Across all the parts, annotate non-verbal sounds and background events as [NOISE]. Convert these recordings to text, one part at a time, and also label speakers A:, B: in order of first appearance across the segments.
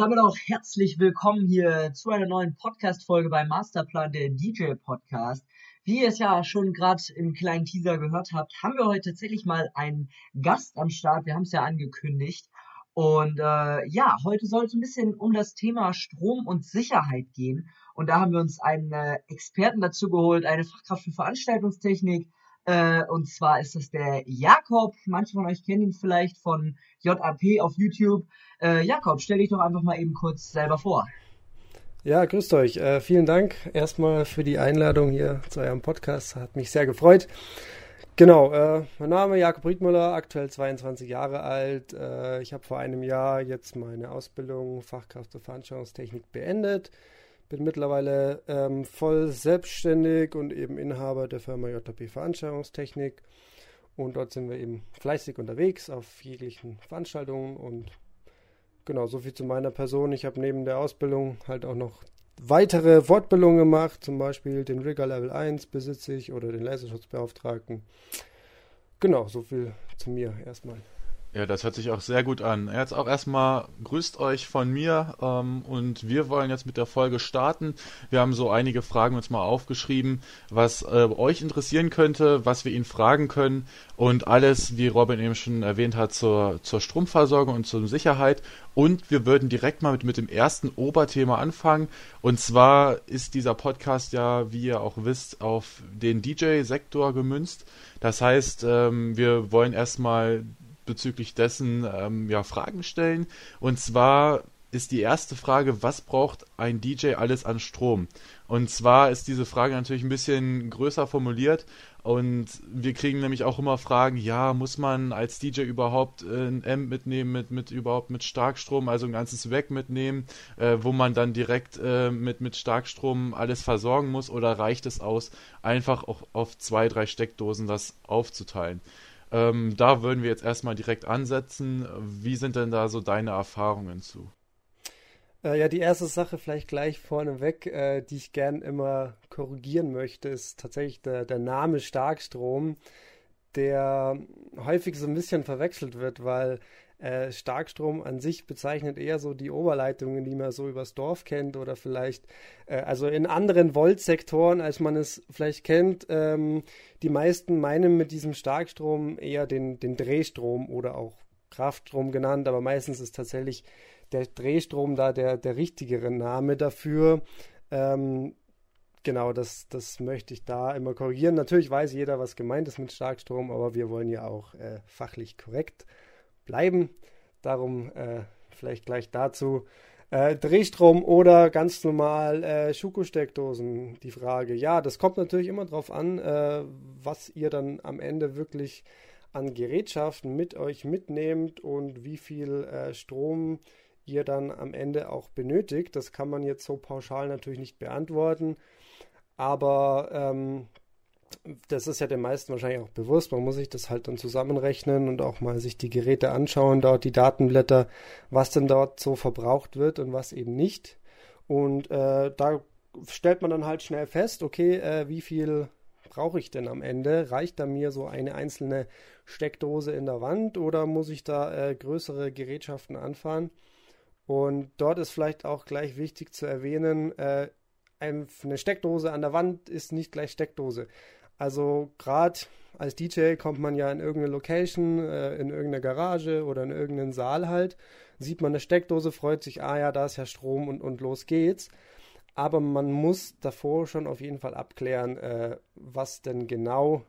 A: damit auch herzlich willkommen hier zu einer neuen Podcast-Folge beim Masterplan der DJ Podcast. Wie ihr es ja schon gerade im kleinen Teaser gehört habt, haben wir heute tatsächlich mal einen Gast am Start. Wir haben es ja angekündigt. Und äh, ja, heute soll es ein bisschen um das Thema Strom und Sicherheit gehen. Und da haben wir uns einen äh, Experten dazu geholt, eine Fachkraft für Veranstaltungstechnik. Äh, und zwar ist das der Jakob. Manche von euch kennen ihn vielleicht von JAP auf YouTube. Äh, Jakob, stell dich doch einfach mal eben kurz selber vor.
B: Ja, grüßt euch. Äh, vielen Dank erstmal für die Einladung hier zu eurem Podcast. Hat mich sehr gefreut. Genau, äh, mein Name ist Jakob Riedmüller, aktuell 22 Jahre alt. Äh, ich habe vor einem Jahr jetzt meine Ausbildung Fachkraft zur Veranstaltungstechnik beendet. Bin mittlerweile ähm, voll selbstständig und eben Inhaber der Firma JP Veranstaltungstechnik. Und dort sind wir eben fleißig unterwegs auf jeglichen Veranstaltungen. Und genau, so viel zu meiner Person. Ich habe neben der Ausbildung halt auch noch weitere Fortbildungen gemacht, zum Beispiel den Rigger Level 1 besitze ich oder den Laserschutzbeauftragten. Genau, so viel zu mir erstmal.
C: Ja, das hört sich auch sehr gut an. Jetzt auch erstmal grüßt euch von mir ähm, und wir wollen jetzt mit der Folge starten. Wir haben so einige Fragen uns mal aufgeschrieben, was äh, euch interessieren könnte, was wir ihn fragen können und alles, wie Robin eben schon erwähnt hat, zur, zur Stromversorgung und zur Sicherheit. Und wir würden direkt mal mit, mit dem ersten Oberthema anfangen. Und zwar ist dieser Podcast ja, wie ihr auch wisst, auf den DJ-Sektor gemünzt. Das heißt, ähm, wir wollen erstmal bezüglich dessen ähm, ja, Fragen stellen. Und zwar ist die erste Frage, was braucht ein DJ alles an Strom? Und zwar ist diese Frage natürlich ein bisschen größer formuliert und wir kriegen nämlich auch immer Fragen, ja, muss man als DJ überhaupt äh, ein Amp mitnehmen, mit, mit überhaupt mit Starkstrom, also ein ganzes Weg mitnehmen, äh, wo man dann direkt äh, mit, mit Starkstrom alles versorgen muss oder reicht es aus, einfach auch auf zwei, drei Steckdosen das aufzuteilen? Ähm, da würden wir jetzt erstmal direkt ansetzen. Wie sind denn da so deine Erfahrungen zu?
B: Äh, ja, die erste Sache vielleicht gleich vorneweg, äh, die ich gern immer korrigieren möchte, ist tatsächlich der, der Name Starkstrom, der häufig so ein bisschen verwechselt wird, weil äh, Starkstrom an sich bezeichnet eher so die Oberleitungen, die man so übers Dorf kennt oder vielleicht, äh, also in anderen Voltsektoren, als man es vielleicht kennt. Ähm, die meisten meinen mit diesem Starkstrom eher den, den Drehstrom oder auch Kraftstrom genannt, aber meistens ist tatsächlich der Drehstrom da der, der richtigere Name dafür. Ähm, genau, das, das möchte ich da immer korrigieren. Natürlich weiß jeder, was gemeint ist mit Starkstrom, aber wir wollen ja auch äh, fachlich korrekt bleiben. Darum äh, vielleicht gleich dazu. Äh, Drehstrom oder ganz normal äh, Schuko-Steckdosen, die Frage. Ja, das kommt natürlich immer darauf an, äh, was ihr dann am Ende wirklich an Gerätschaften mit euch mitnehmt und wie viel äh, Strom ihr dann am Ende auch benötigt. Das kann man jetzt so pauschal natürlich nicht beantworten. Aber ähm, das ist ja den meisten wahrscheinlich auch bewusst. Man muss sich das halt dann zusammenrechnen und auch mal sich die Geräte anschauen, dort die Datenblätter, was denn dort so verbraucht wird und was eben nicht. Und äh, da stellt man dann halt schnell fest, okay, äh, wie viel brauche ich denn am Ende? Reicht da mir so eine einzelne Steckdose in der Wand oder muss ich da äh, größere Gerätschaften anfahren? Und dort ist vielleicht auch gleich wichtig zu erwähnen, äh, eine Steckdose an der Wand ist nicht gleich Steckdose. Also gerade als DJ kommt man ja in irgendeine Location, äh, in irgendeine Garage oder in irgendeinen Saal halt, sieht man eine Steckdose, freut sich, ah ja, da ist ja Strom und, und los geht's. Aber man muss davor schon auf jeden Fall abklären, äh, was denn genau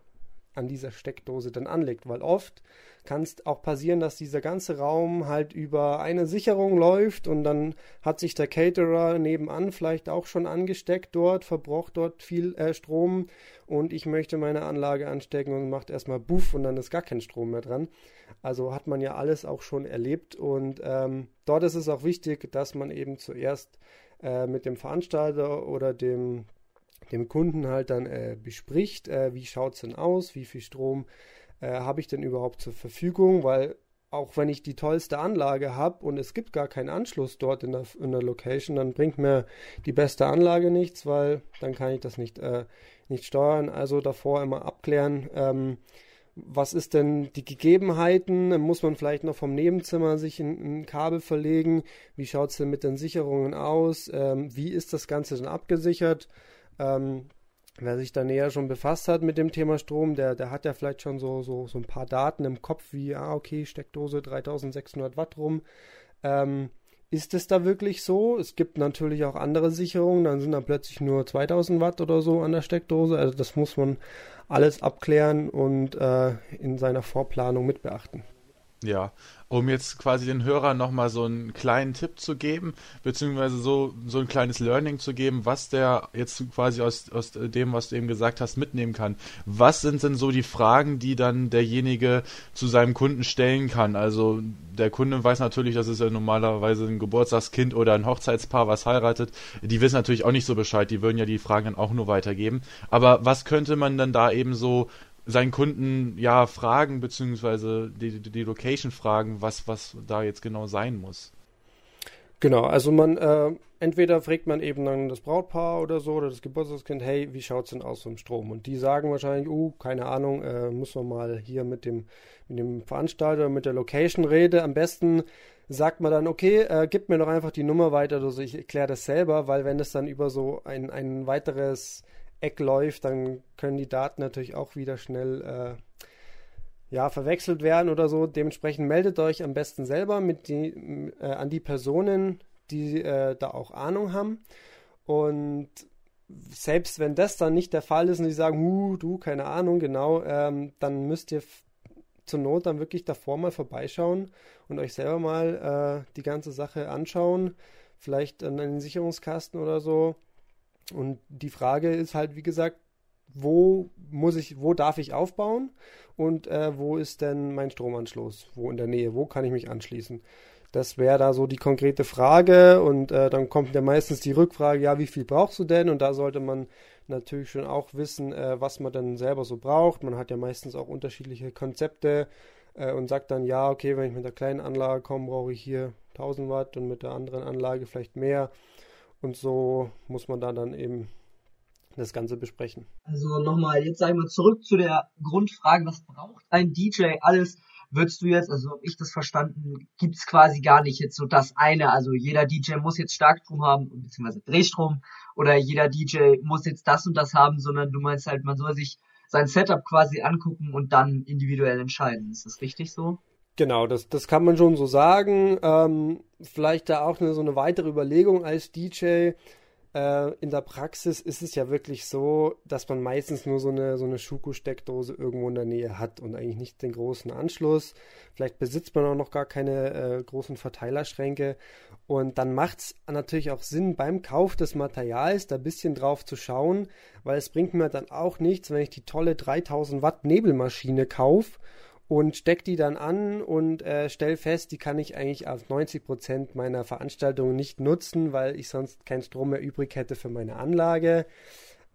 B: an dieser Steckdose dann anlegt, weil oft kann es auch passieren, dass dieser ganze Raum halt über eine Sicherung läuft und dann hat sich der Caterer nebenan vielleicht auch schon angesteckt dort, verbraucht dort viel äh, Strom und ich möchte meine Anlage anstecken und macht erstmal Buff und dann ist gar kein Strom mehr dran. Also hat man ja alles auch schon erlebt und ähm, dort ist es auch wichtig, dass man eben zuerst äh, mit dem Veranstalter oder dem dem Kunden halt dann äh, bespricht, äh, wie schaut es denn aus, wie viel Strom äh, habe ich denn überhaupt zur Verfügung, weil auch wenn ich die tollste Anlage habe und es gibt gar keinen Anschluss dort in der, in der Location, dann bringt mir die beste Anlage nichts, weil dann kann ich das nicht, äh, nicht steuern. Also davor immer abklären, ähm, was ist denn die Gegebenheiten? Muss man vielleicht noch vom Nebenzimmer sich ein, ein Kabel verlegen? Wie schaut es denn mit den Sicherungen aus? Ähm, wie ist das Ganze denn abgesichert? Ähm, wer sich da näher schon befasst hat mit dem Thema Strom, der, der hat ja vielleicht schon so, so, so ein paar Daten im Kopf, wie, ah, okay, Steckdose 3600 Watt rum. Ähm, ist es da wirklich so? Es gibt natürlich auch andere Sicherungen, dann sind da plötzlich nur 2000 Watt oder so an der Steckdose. Also das muss man alles abklären und äh, in seiner Vorplanung mit beachten.
C: Ja, um jetzt quasi den Hörern nochmal so einen kleinen Tipp zu geben, beziehungsweise so, so ein kleines Learning zu geben, was der jetzt quasi aus, aus dem, was du eben gesagt hast, mitnehmen kann. Was sind denn so die Fragen, die dann derjenige zu seinem Kunden stellen kann? Also der Kunde weiß natürlich, das ist ja normalerweise ein Geburtstagskind oder ein Hochzeitspaar, was heiratet. Die wissen natürlich auch nicht so Bescheid, die würden ja die Fragen dann auch nur weitergeben. Aber was könnte man dann da eben so seinen Kunden ja fragen, beziehungsweise die, die Location fragen, was, was da jetzt genau sein muss.
B: Genau, also man, äh, entweder fragt man eben dann das Brautpaar oder so oder das Geburtstagskind, hey, wie schaut es denn aus vom Strom? Und die sagen wahrscheinlich, uh, keine Ahnung, äh, muss man mal hier mit dem, mit dem Veranstalter, mit der Location reden. Am besten sagt man dann, okay, äh, gib mir doch einfach die Nummer weiter, also ich erkläre das selber, weil wenn es dann über so ein, ein weiteres Eck läuft, dann können die Daten natürlich auch wieder schnell äh, ja, verwechselt werden oder so. Dementsprechend meldet euch am besten selber mit die, äh, an die Personen, die äh, da auch Ahnung haben. Und selbst wenn das dann nicht der Fall ist und die sagen, du, keine Ahnung, genau, ähm, dann müsst ihr zur Not dann wirklich davor mal vorbeischauen und euch selber mal äh, die ganze Sache anschauen. Vielleicht an den Sicherungskasten oder so und die Frage ist halt, wie gesagt, wo muss ich, wo darf ich aufbauen und äh, wo ist denn mein Stromanschluss? Wo in der Nähe? Wo kann ich mich anschließen? Das wäre da so die konkrete Frage und äh, dann kommt ja meistens die Rückfrage, ja, wie viel brauchst du denn? Und da sollte man natürlich schon auch wissen, äh, was man dann selber so braucht. Man hat ja meistens auch unterschiedliche Konzepte äh, und sagt dann, ja, okay, wenn ich mit der kleinen Anlage komme, brauche ich hier 1000 Watt und mit der anderen Anlage vielleicht mehr. Und so muss man da dann eben das Ganze besprechen.
A: Also nochmal, jetzt sage ich mal zurück zu der Grundfrage, was braucht ein DJ alles? Würdest du jetzt, also habe ich das verstanden, gibt es quasi gar nicht jetzt so das eine, also jeder DJ muss jetzt Starkstrom haben, beziehungsweise Drehstrom, oder jeder DJ muss jetzt das und das haben, sondern du meinst halt, man soll sich sein Setup quasi angucken und dann individuell entscheiden. Ist das richtig so?
B: Genau, das, das kann man schon so sagen. Ähm, vielleicht da auch eine, so eine weitere Überlegung als DJ. Äh, in der Praxis ist es ja wirklich so, dass man meistens nur so eine, so eine Schuko-Steckdose irgendwo in der Nähe hat und eigentlich nicht den großen Anschluss. Vielleicht besitzt man auch noch gar keine äh, großen Verteilerschränke. Und dann macht es natürlich auch Sinn, beim Kauf des Materials da ein bisschen drauf zu schauen, weil es bringt mir dann auch nichts, wenn ich die tolle 3000 Watt Nebelmaschine kaufe und steck die dann an und äh, stell fest, die kann ich eigentlich auf 90 Prozent meiner Veranstaltungen nicht nutzen, weil ich sonst keinen Strom mehr übrig hätte für meine Anlage.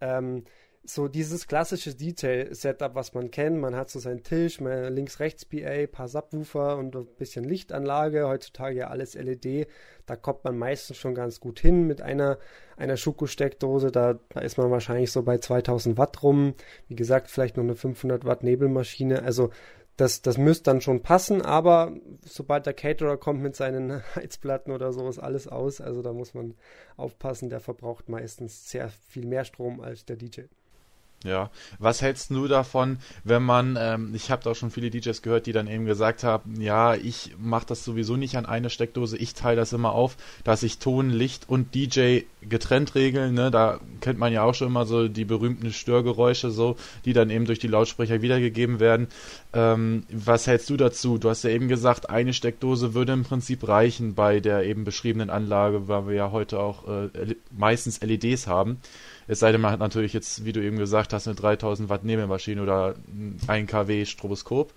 B: Ähm, so dieses klassische Detail-Setup, was man kennt. Man hat so seinen Tisch, links-rechts-PA, paar Subwoofer und ein bisschen Lichtanlage. Heutzutage ja alles LED. Da kommt man meistens schon ganz gut hin mit einer, einer Schuko-Steckdose. Da, da ist man wahrscheinlich so bei 2000 Watt rum. Wie gesagt, vielleicht noch eine 500 Watt Nebelmaschine. Also das, das müsste dann schon passen, aber sobald der Caterer kommt mit seinen [LAUGHS] Heizplatten oder so, ist alles aus. Also da muss man aufpassen, der verbraucht meistens sehr viel mehr Strom als der DJ.
C: Ja, was hältst du davon, wenn man, ähm, ich habe da auch schon viele DJs gehört, die dann eben gesagt haben, ja, ich mache das sowieso nicht an eine Steckdose, ich teile das immer auf, dass ich Ton, Licht und DJ getrennt regeln, ne? da kennt man ja auch schon immer so die berühmten Störgeräusche so, die dann eben durch die Lautsprecher wiedergegeben werden. Ähm, was hältst du dazu? Du hast ja eben gesagt, eine Steckdose würde im Prinzip reichen bei der eben beschriebenen Anlage, weil wir ja heute auch äh, meistens LEDs haben. Es sei denn, man hat natürlich jetzt, wie du eben gesagt hast, eine 3000 Watt Nebelmaschine oder ein kW Stroboskop.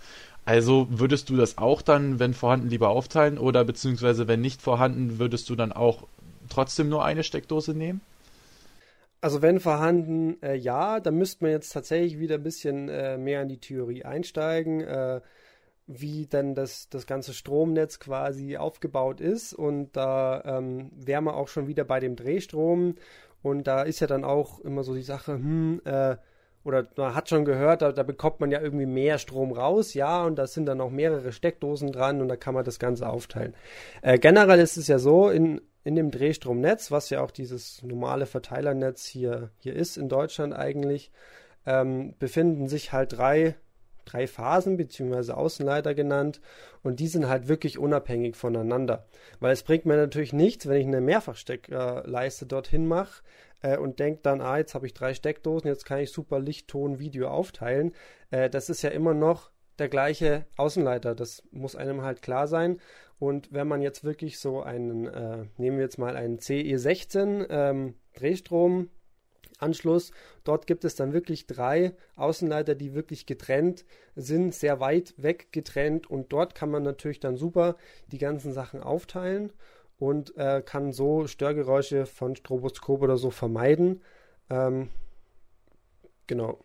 C: Also würdest du das auch dann, wenn vorhanden, lieber aufteilen oder beziehungsweise wenn nicht vorhanden, würdest du dann auch trotzdem nur eine Steckdose nehmen?
B: Also wenn vorhanden, äh, ja, dann müsste man jetzt tatsächlich wieder ein bisschen äh, mehr in die Theorie einsteigen, äh, wie dann das, das ganze Stromnetz quasi aufgebaut ist. Und da ähm, wären wir auch schon wieder bei dem Drehstrom und da ist ja dann auch immer so die Sache, hm, äh, oder man hat schon gehört, da, da, bekommt man ja irgendwie mehr Strom raus, ja, und da sind dann auch mehrere Steckdosen dran und da kann man das Ganze aufteilen. Äh, generell ist es ja so, in, in dem Drehstromnetz, was ja auch dieses normale Verteilernetz hier, hier ist in Deutschland eigentlich, ähm, befinden sich halt drei, drei Phasen beziehungsweise Außenleiter genannt und die sind halt wirklich unabhängig voneinander. Weil es bringt mir natürlich nichts, wenn ich eine Mehrfachsteckleiste dorthin mache, äh, und denkt dann, ah, jetzt habe ich drei Steckdosen, jetzt kann ich super Licht, Ton, Video aufteilen. Äh, das ist ja immer noch der gleiche Außenleiter. Das muss einem halt klar sein. Und wenn man jetzt wirklich so einen, äh, nehmen wir jetzt mal einen CE16 ähm, Drehstrom Anschluss. Dort gibt es dann wirklich drei Außenleiter, die wirklich getrennt sind, sehr weit weg getrennt. Und dort kann man natürlich dann super die ganzen Sachen aufteilen und äh, kann so Störgeräusche von Stroboskop oder so vermeiden. Ähm, genau.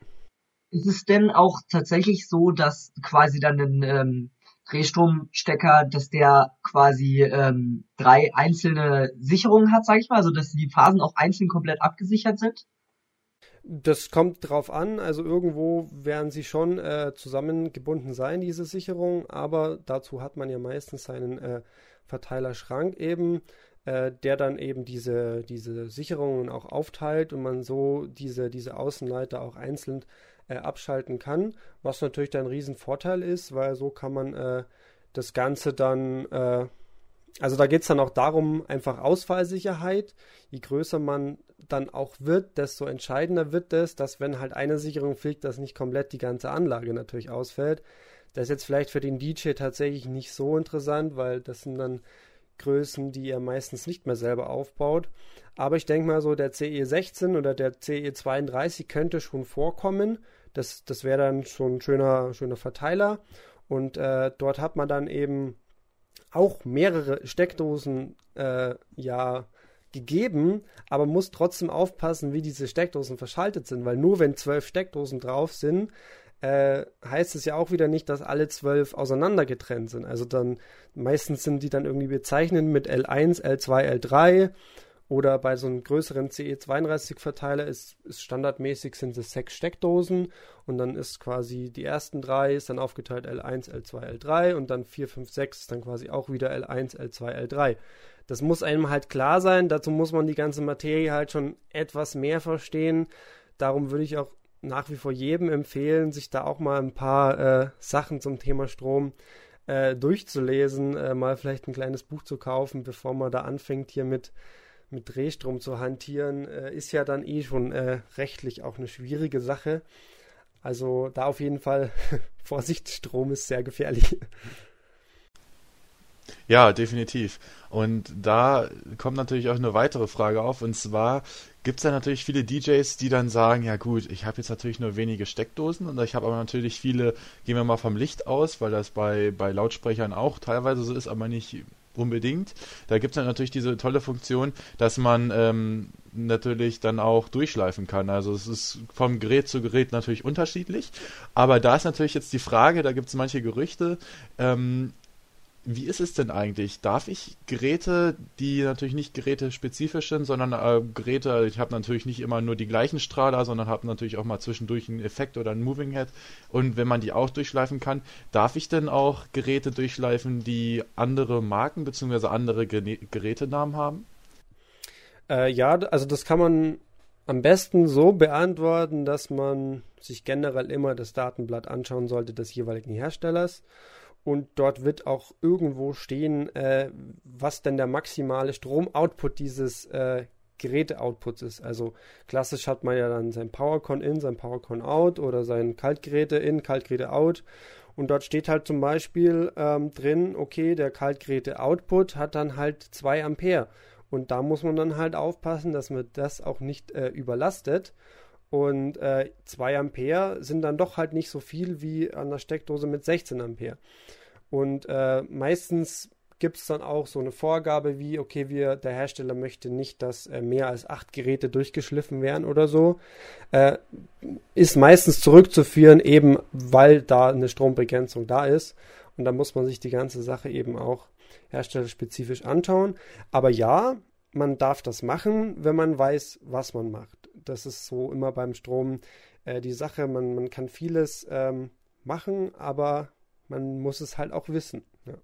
A: Ist es denn auch tatsächlich so, dass quasi dann ein ähm, Drehstromstecker, dass der quasi ähm, drei einzelne Sicherungen hat, sage ich mal, also dass die Phasen auch einzeln komplett abgesichert sind?
B: Das kommt drauf an, also irgendwo werden sie schon äh, zusammengebunden sein, diese Sicherung, aber dazu hat man ja meistens seinen äh, Verteilerschrank eben, äh, der dann eben diese, diese Sicherungen auch aufteilt und man so diese, diese Außenleiter auch einzeln äh, abschalten kann, was natürlich dann ein Riesenvorteil ist, weil so kann man äh, das Ganze dann, äh, also da geht es dann auch darum, einfach Ausfallsicherheit. Je größer man dann auch wird, desto entscheidender wird es, dass wenn halt eine Sicherung fliegt, dass nicht komplett die ganze Anlage natürlich ausfällt. Das ist jetzt vielleicht für den DJ tatsächlich nicht so interessant, weil das sind dann Größen, die er meistens nicht mehr selber aufbaut. Aber ich denke mal so, der CE16 oder der CE32 könnte schon vorkommen. Das, das wäre dann schon ein schöner, schöner Verteiler. Und äh, dort hat man dann eben auch mehrere Steckdosen äh, ja gegeben, aber muss trotzdem aufpassen, wie diese Steckdosen verschaltet sind, weil nur wenn zwölf Steckdosen drauf sind, äh, heißt es ja auch wieder nicht, dass alle zwölf auseinander getrennt sind. Also dann meistens sind die dann irgendwie bezeichnet mit L1, L2, L3 oder bei so einem größeren CE32-Verteiler ist, ist, standardmäßig sind es sechs Steckdosen und dann ist quasi die ersten drei ist dann aufgeteilt L1, L2, L3 und dann 4, 5, 6 ist dann quasi auch wieder L1, L2, L3. Das muss einem halt klar sein, dazu muss man die ganze Materie halt schon etwas mehr verstehen. Darum würde ich auch nach wie vor jedem empfehlen, sich da auch mal ein paar äh, Sachen zum Thema Strom äh, durchzulesen, äh, mal vielleicht ein kleines Buch zu kaufen, bevor man da anfängt, hier mit, mit Drehstrom zu hantieren, äh, ist ja dann eh schon äh, rechtlich auch eine schwierige Sache. Also da auf jeden Fall [LAUGHS] Vorsicht, Strom ist sehr gefährlich.
C: Ja, definitiv. Und da kommt natürlich auch eine weitere Frage auf, und zwar gibt es ja natürlich viele DJs, die dann sagen, ja gut, ich habe jetzt natürlich nur wenige Steckdosen und ich habe aber natürlich viele, gehen wir mal vom Licht aus, weil das bei, bei Lautsprechern auch teilweise so ist, aber nicht unbedingt. Da gibt es dann natürlich diese tolle Funktion, dass man ähm, natürlich dann auch durchschleifen kann. Also es ist vom Gerät zu Gerät natürlich unterschiedlich. Aber da ist natürlich jetzt die Frage, da gibt es manche Gerüchte, ähm, wie ist es denn eigentlich? Darf ich Geräte, die natürlich nicht gerätespezifisch sind, sondern äh, Geräte, ich habe natürlich nicht immer nur die gleichen Strahler, sondern habe natürlich auch mal zwischendurch einen Effekt oder einen Moving Head. Und wenn man die auch durchschleifen kann, darf ich denn auch Geräte durchschleifen, die andere Marken bzw. andere Ge Gerätenamen haben?
B: Äh, ja, also das kann man am besten so beantworten, dass man sich generell immer das Datenblatt anschauen sollte des jeweiligen Herstellers und dort wird auch irgendwo stehen, äh, was denn der maximale Stromoutput dieses äh, Geräte-Outputs ist. Also klassisch hat man ja dann sein PowerCon in, sein PowerCon out oder sein Kaltgeräte in, Kaltgeräte out. Und dort steht halt zum Beispiel ähm, drin, okay, der Kaltgeräte-Output hat dann halt 2 Ampere. Und da muss man dann halt aufpassen, dass man das auch nicht äh, überlastet. Und äh, 2 Ampere sind dann doch halt nicht so viel wie an der Steckdose mit 16 Ampere. Und äh, meistens gibt es dann auch so eine Vorgabe wie, okay, wir, der Hersteller möchte nicht, dass äh, mehr als acht Geräte durchgeschliffen werden oder so. Äh, ist meistens zurückzuführen, eben weil da eine Strombegrenzung da ist. Und da muss man sich die ganze Sache eben auch herstellerspezifisch anschauen. Aber ja, man darf das machen, wenn man weiß, was man macht. Das ist so immer beim Strom äh, die Sache. Man, man kann vieles ähm, machen, aber man muss es halt auch wissen. Ja.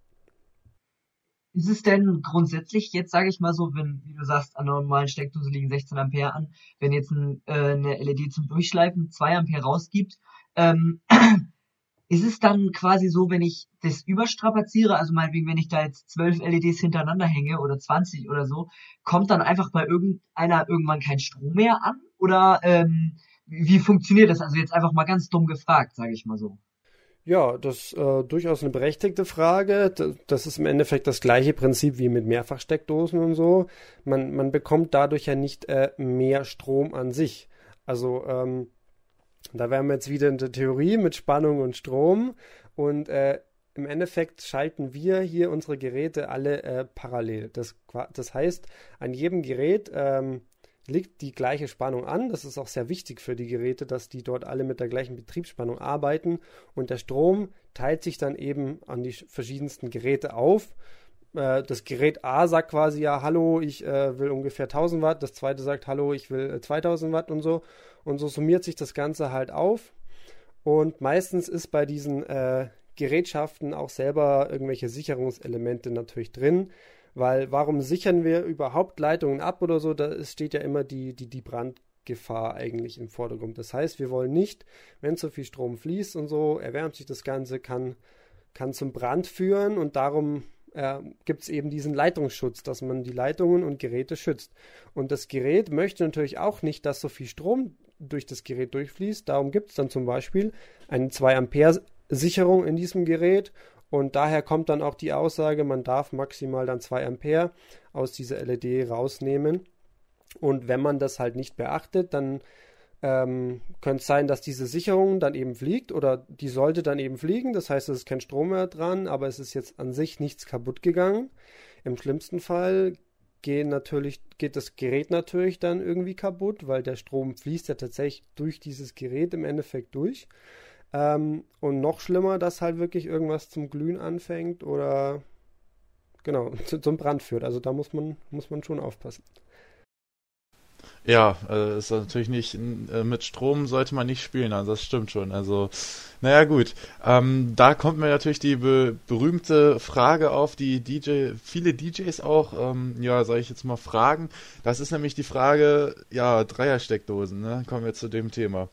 A: Ist es denn grundsätzlich, jetzt sage ich mal so, wenn, wie du sagst, an einer normalen Steckdose liegen 16 Ampere an, wenn jetzt ein, äh, eine LED zum Durchschleifen 2 Ampere rausgibt, ähm, [CLEARS THROAT] ist es dann quasi so, wenn ich das überstrapaziere, also meinetwegen, wenn ich da jetzt 12 LEDs hintereinander hänge oder 20 oder so, kommt dann einfach bei irgendeiner irgendwann kein Strom mehr an? Oder ähm, wie funktioniert das? Also jetzt einfach mal ganz dumm gefragt, sage ich mal so.
B: Ja, das ist äh, durchaus eine berechtigte Frage. Das ist im Endeffekt das gleiche Prinzip wie mit Mehrfachsteckdosen und so. Man, man bekommt dadurch ja nicht äh, mehr Strom an sich. Also ähm, da wären wir jetzt wieder in der Theorie mit Spannung und Strom. Und äh, im Endeffekt schalten wir hier unsere Geräte alle äh, parallel. Das, das heißt, an jedem Gerät ähm, liegt die gleiche Spannung an. Das ist auch sehr wichtig für die Geräte, dass die dort alle mit der gleichen Betriebsspannung arbeiten. Und der Strom teilt sich dann eben an die verschiedensten Geräte auf. Äh, das Gerät A sagt quasi ja, hallo, ich äh, will ungefähr 1000 Watt. Das zweite sagt, hallo, ich will 2000 äh, Watt und so. Und so summiert sich das Ganze halt auf. Und meistens ist bei diesen äh, Gerätschaften auch selber irgendwelche Sicherungselemente natürlich drin. Weil warum sichern wir überhaupt Leitungen ab oder so? Da steht ja immer die, die, die Brandgefahr eigentlich im Vordergrund. Das heißt, wir wollen nicht, wenn so viel Strom fließt und so, erwärmt sich das Ganze, kann, kann zum Brand führen und darum äh, gibt es eben diesen Leitungsschutz, dass man die Leitungen und Geräte schützt. Und das Gerät möchte natürlich auch nicht, dass so viel Strom durch das Gerät durchfließt. Darum gibt es dann zum Beispiel eine 2 Ampere Sicherung in diesem Gerät und daher kommt dann auch die Aussage, man darf maximal dann 2 Ampere aus dieser LED rausnehmen. Und wenn man das halt nicht beachtet, dann ähm, könnte es sein, dass diese Sicherung dann eben fliegt oder die sollte dann eben fliegen. Das heißt, es ist kein Strom mehr dran, aber es ist jetzt an sich nichts kaputt gegangen. Im schlimmsten Fall gehen natürlich, geht das Gerät natürlich dann irgendwie kaputt, weil der Strom fließt ja tatsächlich durch dieses Gerät im Endeffekt durch. Ähm, und noch schlimmer, dass halt wirklich irgendwas zum Glühen anfängt oder genau, [LAUGHS] zu, zum Brand führt. Also da muss man, muss man schon aufpassen.
C: Ja, äh, ist natürlich nicht, äh, mit Strom sollte man nicht spielen, also das stimmt schon. Also, naja, gut. Ähm, da kommt mir natürlich die be berühmte Frage auf, die DJ, viele DJs auch, ähm, ja, sage ich jetzt mal, fragen. Das ist nämlich die Frage, ja, Dreiersteckdosen, ne? Kommen wir zu dem Thema.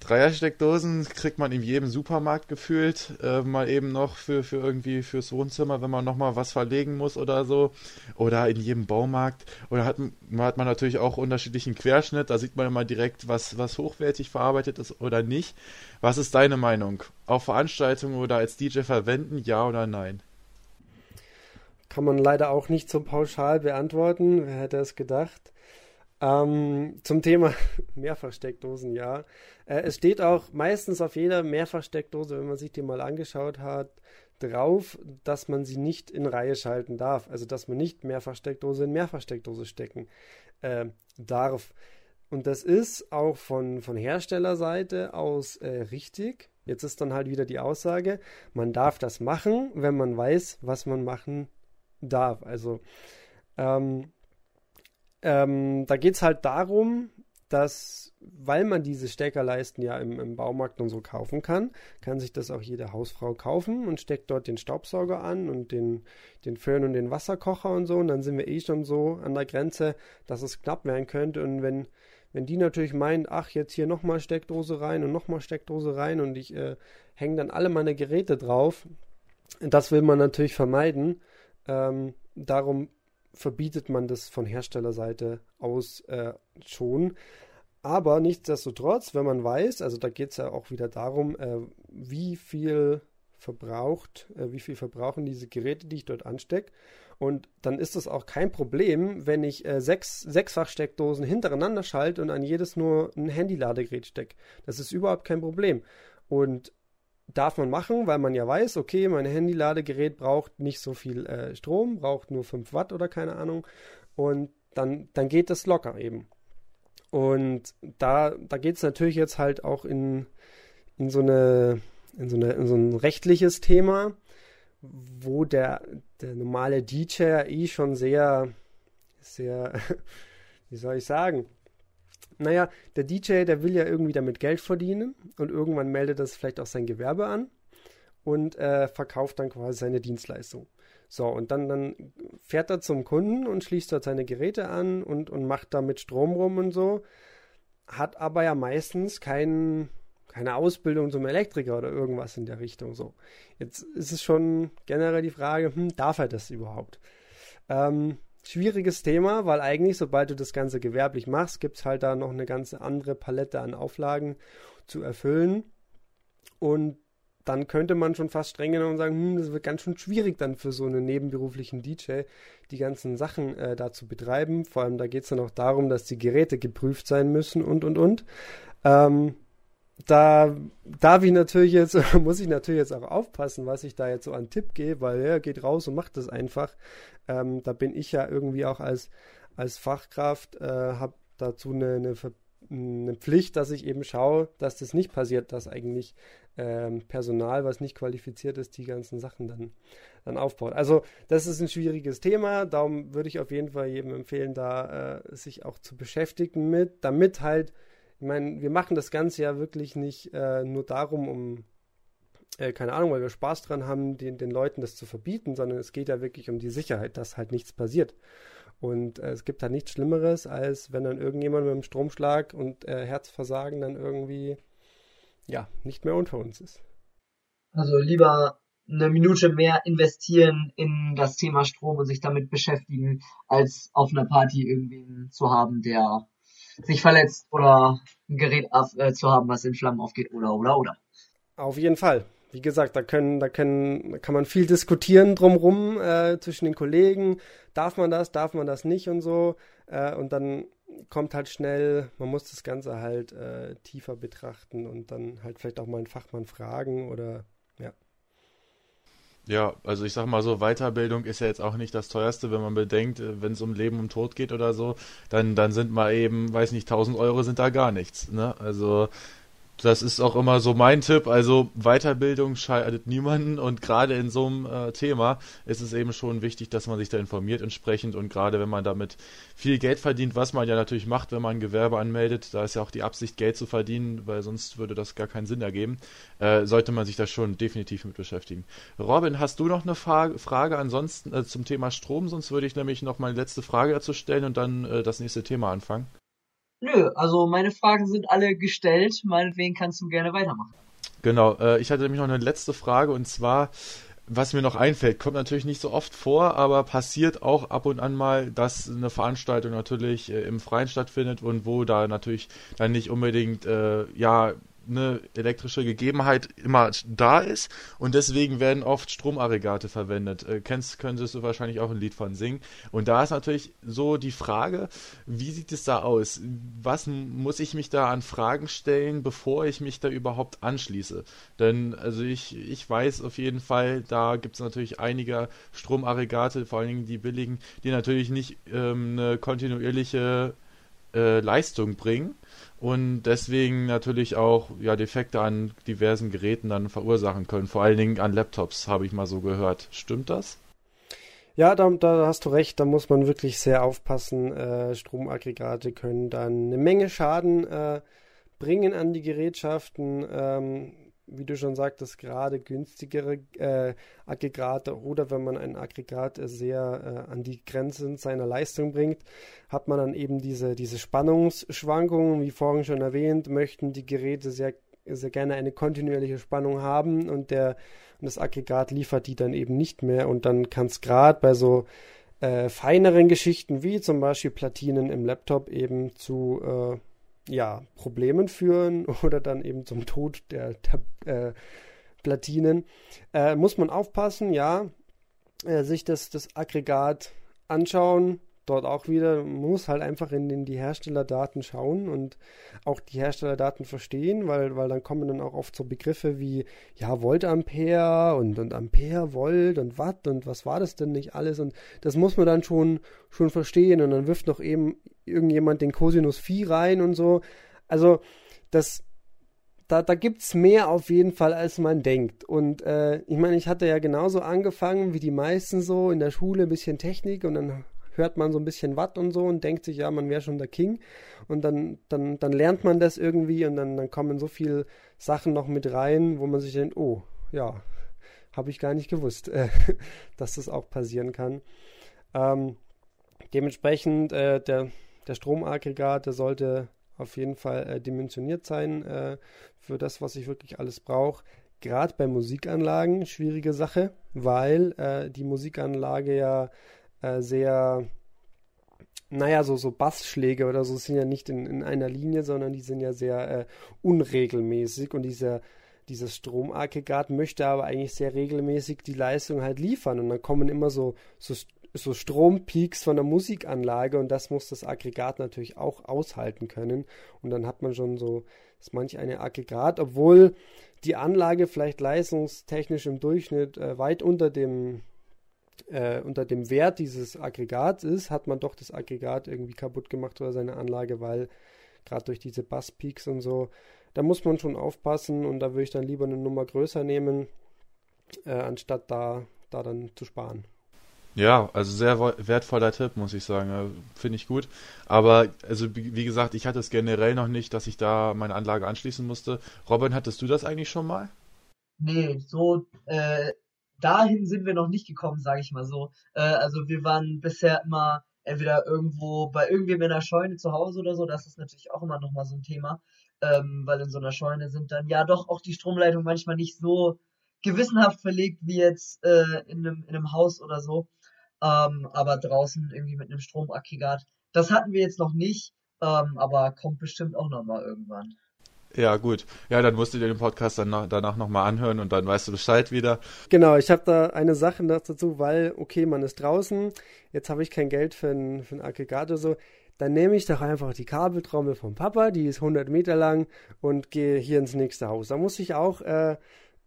C: Dreiersteckdosen kriegt man in jedem Supermarkt gefühlt, äh, mal eben noch für, für irgendwie fürs Wohnzimmer, wenn man nochmal was verlegen muss oder so. Oder in jedem Baumarkt. Oder hat, hat man natürlich auch unterschiedlichen Querschnitt, da sieht man immer direkt, was, was hochwertig verarbeitet ist oder nicht. Was ist deine Meinung? Auf Veranstaltungen oder als DJ verwenden, ja oder nein?
B: Kann man leider auch nicht so pauschal beantworten. Wer hätte es gedacht? Ähm, zum Thema [LAUGHS] Mehrfachsteckdosen, ja. Äh, es steht auch meistens auf jeder Mehrfachsteckdose, wenn man sich die mal angeschaut hat, drauf, dass man sie nicht in Reihe schalten darf. Also, dass man nicht Mehrfachsteckdose in Mehrfachsteckdose stecken äh, darf. Und das ist auch von, von Herstellerseite aus äh, richtig. Jetzt ist dann halt wieder die Aussage, man darf das machen, wenn man weiß, was man machen darf. Also, ähm, ähm, da geht es halt darum, dass, weil man diese Steckerleisten ja im, im, Baumarkt und so kaufen kann, kann sich das auch jede Hausfrau kaufen und steckt dort den Staubsauger an und den, den Föhn und den Wasserkocher und so. Und dann sind wir eh schon so an der Grenze, dass es knapp werden könnte. Und wenn, wenn die natürlich meinen, ach, jetzt hier nochmal Steckdose rein und nochmal Steckdose rein und ich äh, hänge dann alle meine Geräte drauf, das will man natürlich vermeiden. Ähm, darum verbietet man das von Herstellerseite aus äh, schon. Aber nichtsdestotrotz, wenn man weiß, also da geht es ja auch wieder darum, äh, wie viel verbraucht, äh, wie viel verbrauchen diese Geräte, die ich dort anstecke. Und dann ist es auch kein Problem, wenn ich äh, sechs Sechsfach-Steckdosen hintereinander schalte und an jedes nur ein Handy-Ladegerät stecke. Das ist überhaupt kein Problem. Und darf man machen, weil man ja weiß, okay, mein Handy-Ladegerät braucht nicht so viel äh, Strom, braucht nur 5 Watt oder keine Ahnung. Und dann, dann geht das locker eben. Und da, da geht es natürlich jetzt halt auch in, in, so eine, in, so eine, in so ein rechtliches Thema, wo der, der normale DJ eh schon sehr, sehr, [LAUGHS] wie soll ich sagen, naja, der DJ, der will ja irgendwie damit Geld verdienen und irgendwann meldet das vielleicht auch sein Gewerbe an und äh, verkauft dann quasi seine Dienstleistung. So, und dann, dann fährt er zum Kunden und schließt dort seine Geräte an und, und macht damit Strom rum und so, hat aber ja meistens keinen keine Ausbildung zum Elektriker oder irgendwas in der Richtung so. Jetzt ist es schon generell die Frage, hm, darf er das überhaupt? Ähm, schwieriges Thema, weil eigentlich, sobald du das Ganze gewerblich machst, gibt es halt da noch eine ganz andere Palette an Auflagen zu erfüllen. Und dann könnte man schon fast streng genommen sagen, hm, das wird ganz schön schwierig dann für so einen nebenberuflichen DJ, die ganzen Sachen äh, da zu betreiben. Vor allem da geht es dann auch darum, dass die Geräte geprüft sein müssen und und und. Ähm, da darf ich natürlich jetzt, [LAUGHS] muss ich natürlich jetzt auch aufpassen, was ich da jetzt so an Tipp gebe, weil er ja, geht raus und macht das einfach. Ähm, da bin ich ja irgendwie auch als, als Fachkraft, äh, habe dazu eine, eine, eine, Pflicht, dass ich eben schaue, dass das nicht passiert, dass eigentlich ähm, Personal, was nicht qualifiziert ist, die ganzen Sachen dann, dann aufbaut. Also das ist ein schwieriges Thema, darum würde ich auf jeden Fall jedem empfehlen, da äh, sich auch zu beschäftigen mit, damit halt ich meine, wir machen das Ganze ja wirklich nicht äh, nur darum, um, äh, keine Ahnung, weil wir Spaß dran haben, den, den Leuten das zu verbieten, sondern es geht ja wirklich um die Sicherheit, dass halt nichts passiert. Und äh, es gibt halt nichts Schlimmeres, als wenn dann irgendjemand mit einem Stromschlag und äh, Herzversagen dann irgendwie, ja, nicht mehr unter uns ist.
A: Also lieber eine Minute mehr investieren in das Thema Strom und sich damit beschäftigen, als auf einer Party irgendwen zu haben, der sich verletzt oder ein Gerät äh, zu haben, was in Flammen aufgeht oder oder oder.
B: Auf jeden Fall. Wie gesagt, da können, da können, kann man viel diskutieren drumrum äh, zwischen den Kollegen. Darf man das, darf man das nicht und so. Äh, und dann kommt halt schnell, man muss das Ganze halt äh, tiefer betrachten und dann halt vielleicht auch mal einen Fachmann fragen oder ja.
C: Ja, also ich sag mal so, Weiterbildung ist ja jetzt auch nicht das teuerste, wenn man bedenkt, äh, wenn es um Leben und Tod geht oder so, dann, dann sind mal eben, weiß nicht, 1000 Euro sind da gar nichts, ne? Also das ist auch immer so mein Tipp. Also Weiterbildung schadet niemanden und gerade in so einem äh, Thema ist es eben schon wichtig, dass man sich da informiert entsprechend und gerade wenn man damit viel Geld verdient, was man ja natürlich macht, wenn man ein Gewerbe anmeldet, da ist ja auch die Absicht, Geld zu verdienen, weil sonst würde das gar keinen Sinn ergeben, äh, sollte man sich da schon definitiv mit beschäftigen. Robin, hast du noch eine Frage, Frage ansonsten äh, zum Thema Strom? Sonst würde ich nämlich noch meine letzte Frage dazu stellen und dann äh, das nächste Thema anfangen.
A: Nö, also meine Fragen sind alle gestellt. Meinetwegen kannst du gerne weitermachen.
C: Genau, äh, ich hatte nämlich noch eine letzte Frage und zwar, was mir noch einfällt, kommt natürlich nicht so oft vor, aber passiert auch ab und an mal, dass eine Veranstaltung natürlich äh, im Freien stattfindet und wo da natürlich dann nicht unbedingt, äh, ja, eine elektrische Gegebenheit immer da ist und deswegen werden oft Stromaggregate verwendet. Äh, kennst, könntest du wahrscheinlich auch ein Lied von singen. Und da ist natürlich so die Frage, wie sieht es da aus? Was muss ich mich da an Fragen stellen, bevor ich mich da überhaupt anschließe? Denn also ich, ich weiß auf jeden Fall, da gibt es natürlich einige Stromaggregate, vor allen Dingen die billigen, die natürlich nicht ähm, eine kontinuierliche äh, Leistung bringen und deswegen natürlich auch ja, Defekte an diversen Geräten dann verursachen können. Vor allen Dingen an Laptops, habe ich mal so gehört. Stimmt das?
B: Ja, da, da hast du recht, da muss man wirklich sehr aufpassen. Äh, Stromaggregate können dann eine Menge Schaden äh, bringen an die Gerätschaften. Ähm, wie du schon sagtest, gerade günstigere äh, Aggregate oder wenn man ein Aggregat sehr äh, an die Grenzen seiner Leistung bringt, hat man dann eben diese, diese Spannungsschwankungen, wie vorhin schon erwähnt, möchten die Geräte sehr, sehr gerne eine kontinuierliche Spannung haben und, der, und das Aggregat liefert die dann eben nicht mehr. Und dann kann es gerade bei so äh, feineren Geschichten wie zum Beispiel Platinen im Laptop eben zu äh, ja, Problemen führen [LAUGHS] oder dann eben zum Tod der, der äh, Platinen. Äh, muss man aufpassen, ja, äh, sich das, das Aggregat anschauen, dort auch wieder, muss halt einfach in, in, die Herstellerdaten schauen und auch die Herstellerdaten verstehen, weil, weil dann kommen dann auch oft so Begriffe wie, ja, Voltampere und, und Ampere, Volt und Watt und was war das denn nicht alles und das muss man dann schon, schon verstehen und dann wirft noch eben irgendjemand den Cosinus Phi rein und so. Also, das, da, da gibt es mehr auf jeden Fall, als man denkt. Und äh, ich meine, ich hatte ja genauso angefangen wie die meisten so in der Schule, ein bisschen Technik und dann hört man so ein bisschen Watt und so und denkt sich, ja, man wäre schon der King. Und dann, dann, dann lernt man das irgendwie und dann, dann kommen so viele Sachen noch mit rein, wo man sich denkt, oh, ja, habe ich gar nicht gewusst, [LAUGHS] äh, dass das auch passieren kann. Ähm, dementsprechend, äh, der, der Stromaggregat, der sollte auf jeden Fall äh, dimensioniert sein äh, für das, was ich wirklich alles brauche. Gerade bei Musikanlagen schwierige Sache, weil äh, die Musikanlage ja äh, sehr, naja, so, so Bassschläge oder so sind ja nicht in, in einer Linie, sondern die sind ja sehr äh, unregelmäßig und dieser dieses Stromaggregat möchte aber eigentlich sehr regelmäßig die Leistung halt liefern und dann kommen immer so, so so Strompeaks von der Musikanlage und das muss das Aggregat natürlich auch aushalten können. Und dann hat man schon so das manch eine Aggregat, obwohl die Anlage vielleicht leistungstechnisch im Durchschnitt äh, weit unter dem äh, unter dem Wert dieses Aggregats ist, hat man doch das Aggregat irgendwie kaputt gemacht oder seine Anlage, weil gerade durch diese Basspeaks und so, da muss man schon aufpassen und da würde ich dann lieber eine Nummer größer nehmen, äh, anstatt da, da dann zu sparen.
C: Ja, also sehr wertvoller Tipp, muss ich sagen. Finde ich gut. Aber, also wie gesagt, ich hatte es generell noch nicht, dass ich da meine Anlage anschließen musste. Robin, hattest du das eigentlich schon mal?
A: Nee, so äh, dahin sind wir noch nicht gekommen, sage ich mal so. Äh, also wir waren bisher immer entweder irgendwo bei irgendwem in der Scheune zu Hause oder so. Das ist natürlich auch immer nochmal so ein Thema. Ähm, weil in so einer Scheune sind dann ja doch auch die Stromleitungen manchmal nicht so gewissenhaft verlegt wie jetzt äh, in, einem, in einem Haus oder so ähm, aber draußen irgendwie mit einem Stromaggregat. Das hatten wir jetzt noch nicht, ähm, aber kommt bestimmt auch nochmal irgendwann.
C: Ja, gut. Ja, dann musst du dir den Podcast dann nach, danach nochmal anhören und dann weißt du Bescheid wieder.
B: Genau, ich habe da eine Sache dazu, weil, okay, man ist draußen, jetzt habe ich kein Geld für ein, für ein Aggregat oder so. Dann nehme ich doch einfach die Kabeltrommel vom Papa, die ist 100 Meter lang und gehe hier ins nächste Haus. Da muss ich auch äh,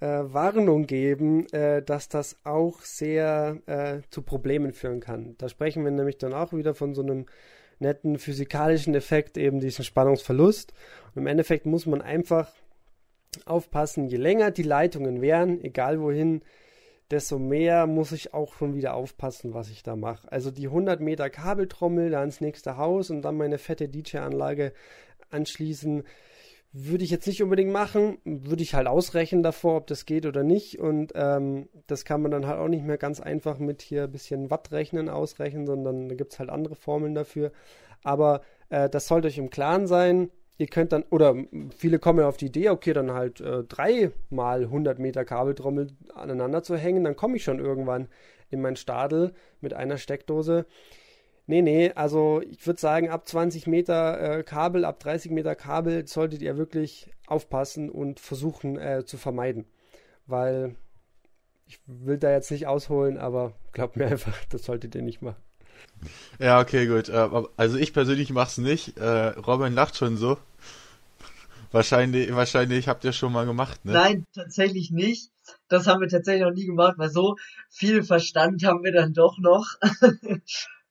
B: äh, Warnung geben, äh, dass das auch sehr äh, zu Problemen führen kann. Da sprechen wir nämlich dann auch wieder von so einem netten physikalischen Effekt, eben diesen Spannungsverlust. Und im Endeffekt muss man einfach aufpassen, je länger die Leitungen wären, egal wohin, desto mehr muss ich auch schon wieder aufpassen, was ich da mache. Also die 100 Meter Kabeltrommel da ins nächste Haus und dann meine fette DJ-Anlage anschließen, würde ich jetzt nicht unbedingt machen. Würde ich halt ausrechnen davor, ob das geht oder nicht. Und ähm, das kann man dann halt auch nicht mehr ganz einfach mit hier ein bisschen Watt rechnen ausrechnen, sondern da gibt es halt andere Formeln dafür. Aber äh, das sollte euch im Klaren sein. Ihr könnt dann, oder viele kommen ja auf die Idee, okay, dann halt äh, drei mal 100 Meter Kabeltrommel aneinander zu hängen, dann komme ich schon irgendwann in mein Stadel mit einer Steckdose. Nee, nee, also ich würde sagen, ab 20 Meter äh, Kabel, ab 30 Meter Kabel solltet ihr wirklich aufpassen und versuchen äh, zu vermeiden. Weil ich will da jetzt nicht ausholen, aber glaubt mir einfach, [LAUGHS] das solltet ihr nicht machen.
C: Ja, okay, gut. Äh, also ich persönlich mach's nicht. Äh, Robin lacht schon so. [LAUGHS] Wahrscheinlich, wahrscheinlich habt ihr schon mal gemacht, ne?
A: Nein, tatsächlich nicht. Das haben wir tatsächlich noch nie gemacht, weil so viel Verstand haben wir dann doch noch. [LAUGHS]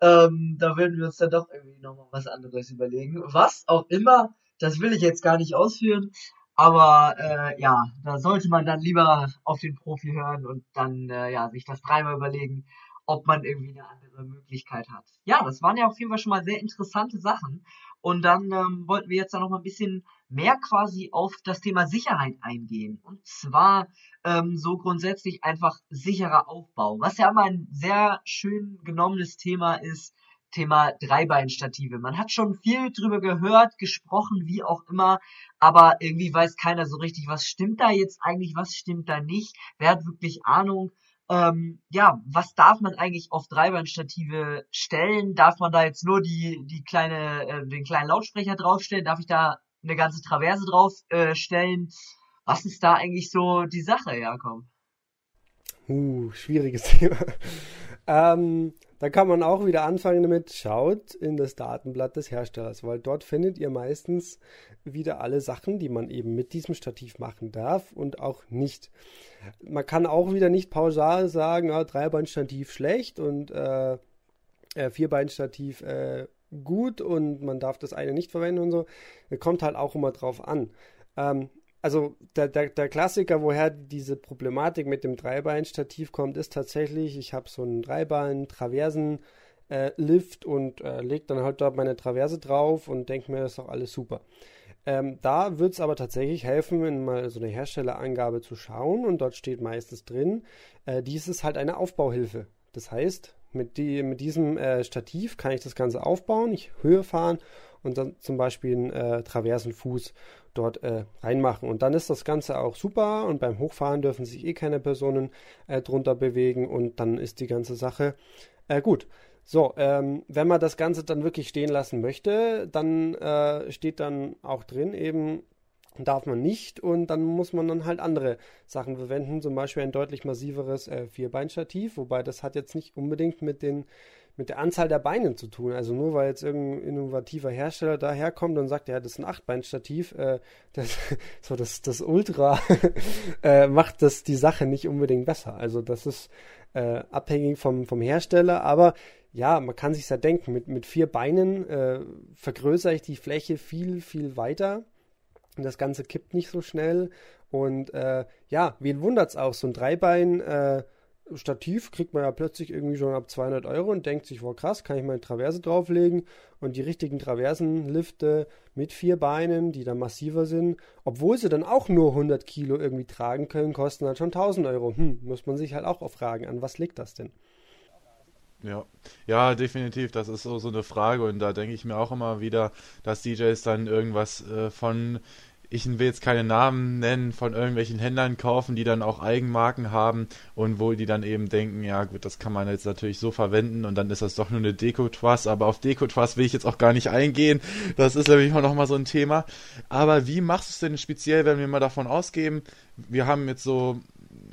A: Ähm, da würden wir uns dann doch irgendwie nochmal was anderes überlegen. Was auch immer, das will ich jetzt gar nicht ausführen. Aber äh, ja, da sollte man dann lieber auf den Profi hören und dann äh, ja sich das dreimal überlegen, ob man irgendwie eine andere Möglichkeit hat. Ja, das waren ja auf jeden Fall schon mal sehr interessante Sachen. Und dann ähm, wollten wir jetzt da noch mal ein bisschen mehr quasi auf das Thema Sicherheit eingehen. Und zwar ähm, so grundsätzlich einfach sicherer Aufbau. Was ja immer ein sehr schön genommenes Thema ist, Thema Dreibeinstative. Man hat schon viel drüber gehört, gesprochen, wie auch immer, aber irgendwie weiß keiner so richtig, was stimmt da jetzt eigentlich, was stimmt da nicht, wer hat wirklich Ahnung. Ähm, ja, was darf man eigentlich auf Dreibeinstative stellen? Darf man da jetzt nur die, die kleine, äh, den kleinen Lautsprecher draufstellen? Darf ich da eine ganze Traverse draufstellen? äh, stellen? Was ist da eigentlich so die Sache, Jakob?
B: Uh, schwieriges [LAUGHS] Thema. ähm, da kann man auch wieder anfangen damit, schaut in das Datenblatt des Herstellers, weil dort findet ihr meistens wieder alle Sachen, die man eben mit diesem Stativ machen darf und auch nicht. Man kann auch wieder nicht pauschal sagen, ah, Dreibeinstativ schlecht und äh, Vierbeinstativ äh, gut und man darf das eine nicht verwenden und so. Kommt halt auch immer drauf an. Ähm, also der, der, der Klassiker, woher diese Problematik mit dem Dreibein-Stativ kommt, ist tatsächlich, ich habe so einen Dreibein-Traversen äh, und äh, lege dann halt da meine Traverse drauf und denke mir, das ist doch alles super. Ähm, da wird es aber tatsächlich helfen, in mal so eine Herstellerangabe zu schauen und dort steht meistens drin, äh, dies ist halt eine Aufbauhilfe. Das heißt, mit, die, mit diesem äh, Stativ kann ich das Ganze aufbauen, ich Höhe fahren und dann zum Beispiel einen äh, Traversenfuß dort äh, reinmachen. Und dann ist das Ganze auch super und beim Hochfahren dürfen sich eh keine Personen äh, drunter bewegen und dann ist die ganze Sache äh, gut. So, ähm, wenn man das Ganze dann wirklich stehen lassen möchte, dann äh, steht dann auch drin eben, darf man nicht und dann muss man dann halt andere Sachen verwenden, zum Beispiel ein deutlich massiveres äh, Vierbeinstativ, wobei das hat jetzt nicht unbedingt mit den mit der Anzahl der Beine zu tun. Also nur weil jetzt irgendein innovativer Hersteller daherkommt und sagt, ja, das ist ein Achtbeinstativ, äh, [LAUGHS] das, so das, das Ultra [LAUGHS] äh, macht das die Sache nicht unbedingt besser. Also das ist äh, abhängig vom, vom Hersteller, aber ja, man kann sich ja denken, mit, mit vier Beinen äh, vergrößere ich die Fläche viel, viel weiter. Das Ganze kippt nicht so schnell. Und äh, ja, wen wundert es auch, so ein Dreibein äh, Stativ kriegt man ja plötzlich irgendwie schon ab 200 Euro und denkt sich, wow krass, kann ich meine Traverse drauflegen und die richtigen Traversenlifte mit vier Beinen, die dann massiver sind, obwohl sie dann auch nur 100 Kilo irgendwie tragen können, kosten dann schon 1000 Euro. Hm, muss man sich halt auch fragen, an was liegt das denn?
C: Ja, ja, definitiv. Das ist so, so eine Frage und da denke ich mir auch immer wieder, dass DJs dann irgendwas äh, von, ich will jetzt keine Namen nennen, von irgendwelchen Händlern kaufen, die dann auch Eigenmarken haben und wo die dann eben denken, ja gut, das kann man jetzt natürlich so verwenden und dann ist das doch nur eine Deko-Twas, aber auf Deko-Twas will ich jetzt auch gar nicht eingehen. Das ist nämlich auch nochmal so ein Thema. Aber wie machst du es denn speziell, wenn wir mal davon ausgehen, wir haben jetzt so,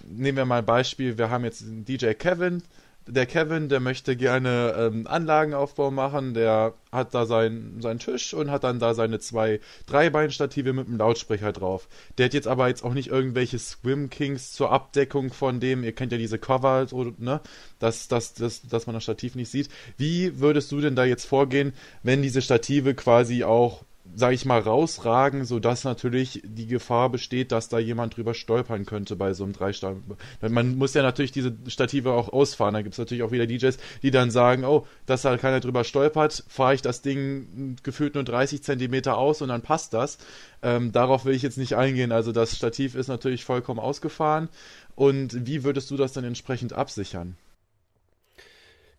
C: nehmen wir mal ein Beispiel, wir haben jetzt DJ Kevin, der Kevin, der möchte gerne ähm, Anlagenaufbau machen, der hat da sein, seinen Tisch und hat dann da seine zwei Dreibeinstative mit einem Lautsprecher drauf. Der hat jetzt aber jetzt auch nicht irgendwelche Swim Kings zur Abdeckung von dem, ihr kennt ja diese Cover, so, ne, dass, dass, dass, dass man das Stativ nicht sieht. Wie würdest du denn da jetzt vorgehen, wenn diese Stative quasi auch sage ich mal, rausragen, sodass natürlich die Gefahr besteht, dass da jemand drüber stolpern könnte bei so einem Dreistand. Man muss ja natürlich diese Stative auch ausfahren. Da gibt es natürlich auch wieder DJs, die dann sagen, oh, dass da keiner drüber stolpert, fahre ich das Ding gefühlt nur 30 Zentimeter aus und dann passt das. Ähm, darauf will ich jetzt nicht eingehen. Also das Stativ ist natürlich vollkommen ausgefahren. Und wie würdest du das dann entsprechend absichern?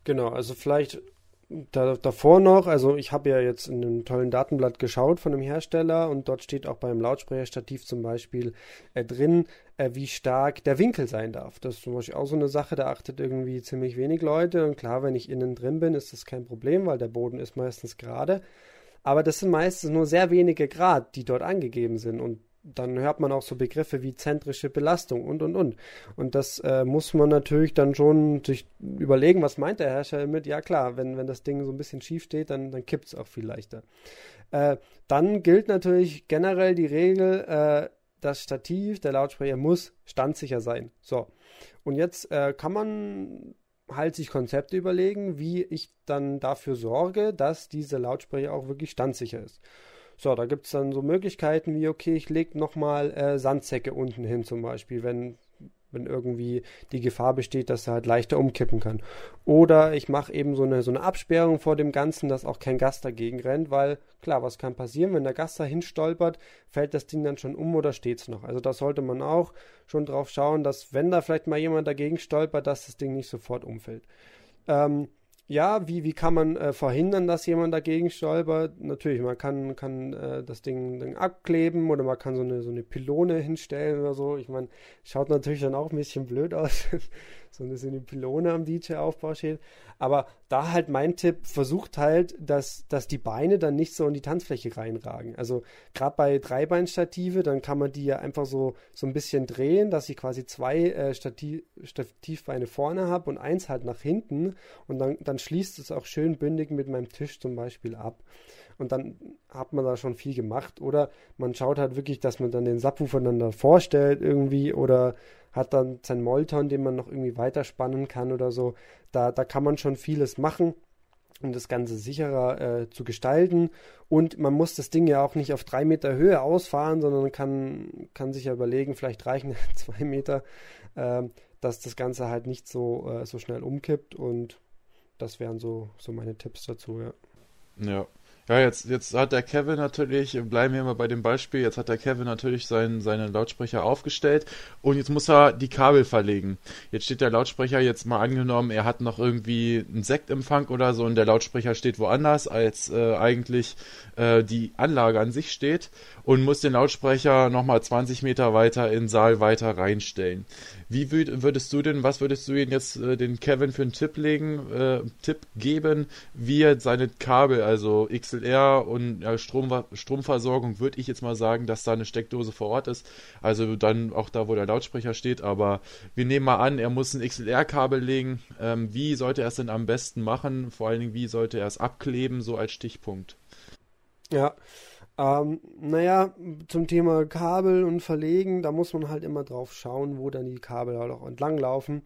B: Genau, also vielleicht da, davor noch, also ich habe ja jetzt in einem tollen Datenblatt geschaut von einem Hersteller und dort steht auch beim Lautsprecherstativ zum Beispiel äh, drin, äh, wie stark der Winkel sein darf. Das ist zum Beispiel auch so eine Sache, da achtet irgendwie ziemlich wenig Leute und klar, wenn ich innen drin bin, ist das kein Problem, weil der Boden ist meistens gerade. Aber das sind meistens nur sehr wenige Grad, die dort angegeben sind und dann hört man auch so Begriffe wie zentrische Belastung und und und. Und das äh, muss man natürlich dann schon sich überlegen, was meint der Herrscher damit? Ja klar, wenn, wenn das Ding so ein bisschen schief steht, dann, dann kippt es auch viel leichter. Äh, dann gilt natürlich generell die Regel, äh, das Stativ, der Lautsprecher muss standsicher sein. So. Und jetzt äh, kann man halt sich Konzepte überlegen, wie ich dann dafür sorge, dass dieser Lautsprecher auch wirklich standsicher ist. So, da gibt es dann so Möglichkeiten wie, okay, ich lege nochmal äh, Sandsäcke unten hin zum Beispiel, wenn, wenn irgendwie die Gefahr besteht, dass er halt leichter umkippen kann. Oder ich mache eben so eine, so eine Absperrung vor dem Ganzen, dass auch kein Gast dagegen rennt, weil klar, was kann passieren, wenn der Gast da hinstolpert, fällt das Ding dann schon um oder steht es noch. Also da sollte man auch schon drauf schauen, dass wenn da vielleicht mal jemand dagegen stolpert, dass das Ding nicht sofort umfällt. Ähm, ja, wie, wie kann man äh, verhindern, dass jemand dagegen stolpert? Natürlich, man kann, kann äh, das Ding dann abkleben oder man kann so eine, so eine Pylone hinstellen oder so. Ich meine, schaut natürlich dann auch ein bisschen blöd aus, [LAUGHS] so eine, so eine Pylone am DJ-Aufbau steht. Aber da halt mein Tipp, versucht halt, dass, dass die Beine dann nicht so in die Tanzfläche reinragen. Also gerade bei Dreibeinstative, dann kann man die ja einfach so, so ein bisschen drehen, dass ich quasi zwei äh, Stativ, Stativbeine vorne habe und eins halt nach hinten. Und dann, dann schließt es auch schön bündig mit meinem Tisch zum Beispiel ab und dann hat man da schon viel gemacht. Oder man schaut halt wirklich, dass man dann den Subwoofer dann vorstellt irgendwie oder hat dann seinen Molton, den man noch irgendwie weiterspannen kann oder so. Da, da kann man schon vieles machen um das Ganze sicherer äh, zu gestalten. Und man muss das Ding ja auch nicht auf drei Meter Höhe ausfahren, sondern kann, kann sich ja überlegen, vielleicht reichen [LAUGHS] zwei Meter, äh, dass das Ganze halt nicht so, äh, so schnell umkippt. Und das wären so, so meine Tipps dazu, ja.
C: Ja. Ja, jetzt, jetzt hat der Kevin natürlich, bleiben wir mal bei dem Beispiel, jetzt hat der Kevin natürlich sein, seine Lautsprecher aufgestellt und jetzt muss er die Kabel verlegen. Jetzt steht der Lautsprecher jetzt mal angenommen, er hat noch irgendwie einen Sektempfang oder so und der Lautsprecher steht woanders, als äh, eigentlich äh, die Anlage an sich steht und muss den Lautsprecher nochmal 20 Meter weiter in den Saal weiter reinstellen. Wie würd, würdest du denn, was würdest du ihn jetzt äh, den Kevin für einen Tipp legen, äh, Tipp geben, wie er seine Kabel, also XLR und ja, Strom, Stromversorgung, würde ich jetzt mal sagen, dass da eine Steckdose vor Ort ist. Also dann auch da, wo der Lautsprecher steht. Aber wir nehmen mal an, er muss ein XLR-Kabel legen. Ähm, wie sollte er es denn am besten machen? Vor allen Dingen, wie sollte er es abkleben, so als Stichpunkt?
B: Ja, ähm, naja, zum Thema Kabel und Verlegen, da muss man halt immer drauf schauen, wo dann die Kabel halt auch entlang laufen.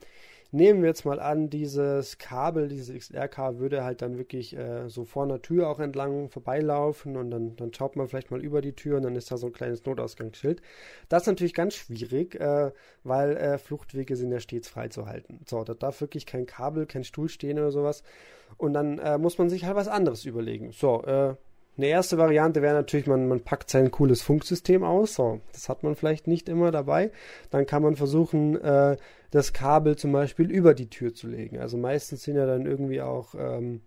B: Nehmen wir jetzt mal an, dieses Kabel, dieses XR-Kabel würde halt dann wirklich äh, so vor einer Tür auch entlang vorbeilaufen und dann, dann schaut man vielleicht mal über die Tür und dann ist da so ein kleines Notausgangsschild. Das ist natürlich ganz schwierig, äh, weil äh, Fluchtwege sind ja stets freizuhalten. So, da darf wirklich kein Kabel, kein Stuhl stehen oder sowas. Und dann äh, muss man sich halt was anderes überlegen. So, äh, eine erste Variante wäre natürlich, man, man packt sein cooles Funksystem aus. So, das hat man vielleicht nicht immer dabei. Dann kann man versuchen, äh, das Kabel zum Beispiel über die Tür zu legen. Also meistens sind ja dann irgendwie auch ähm,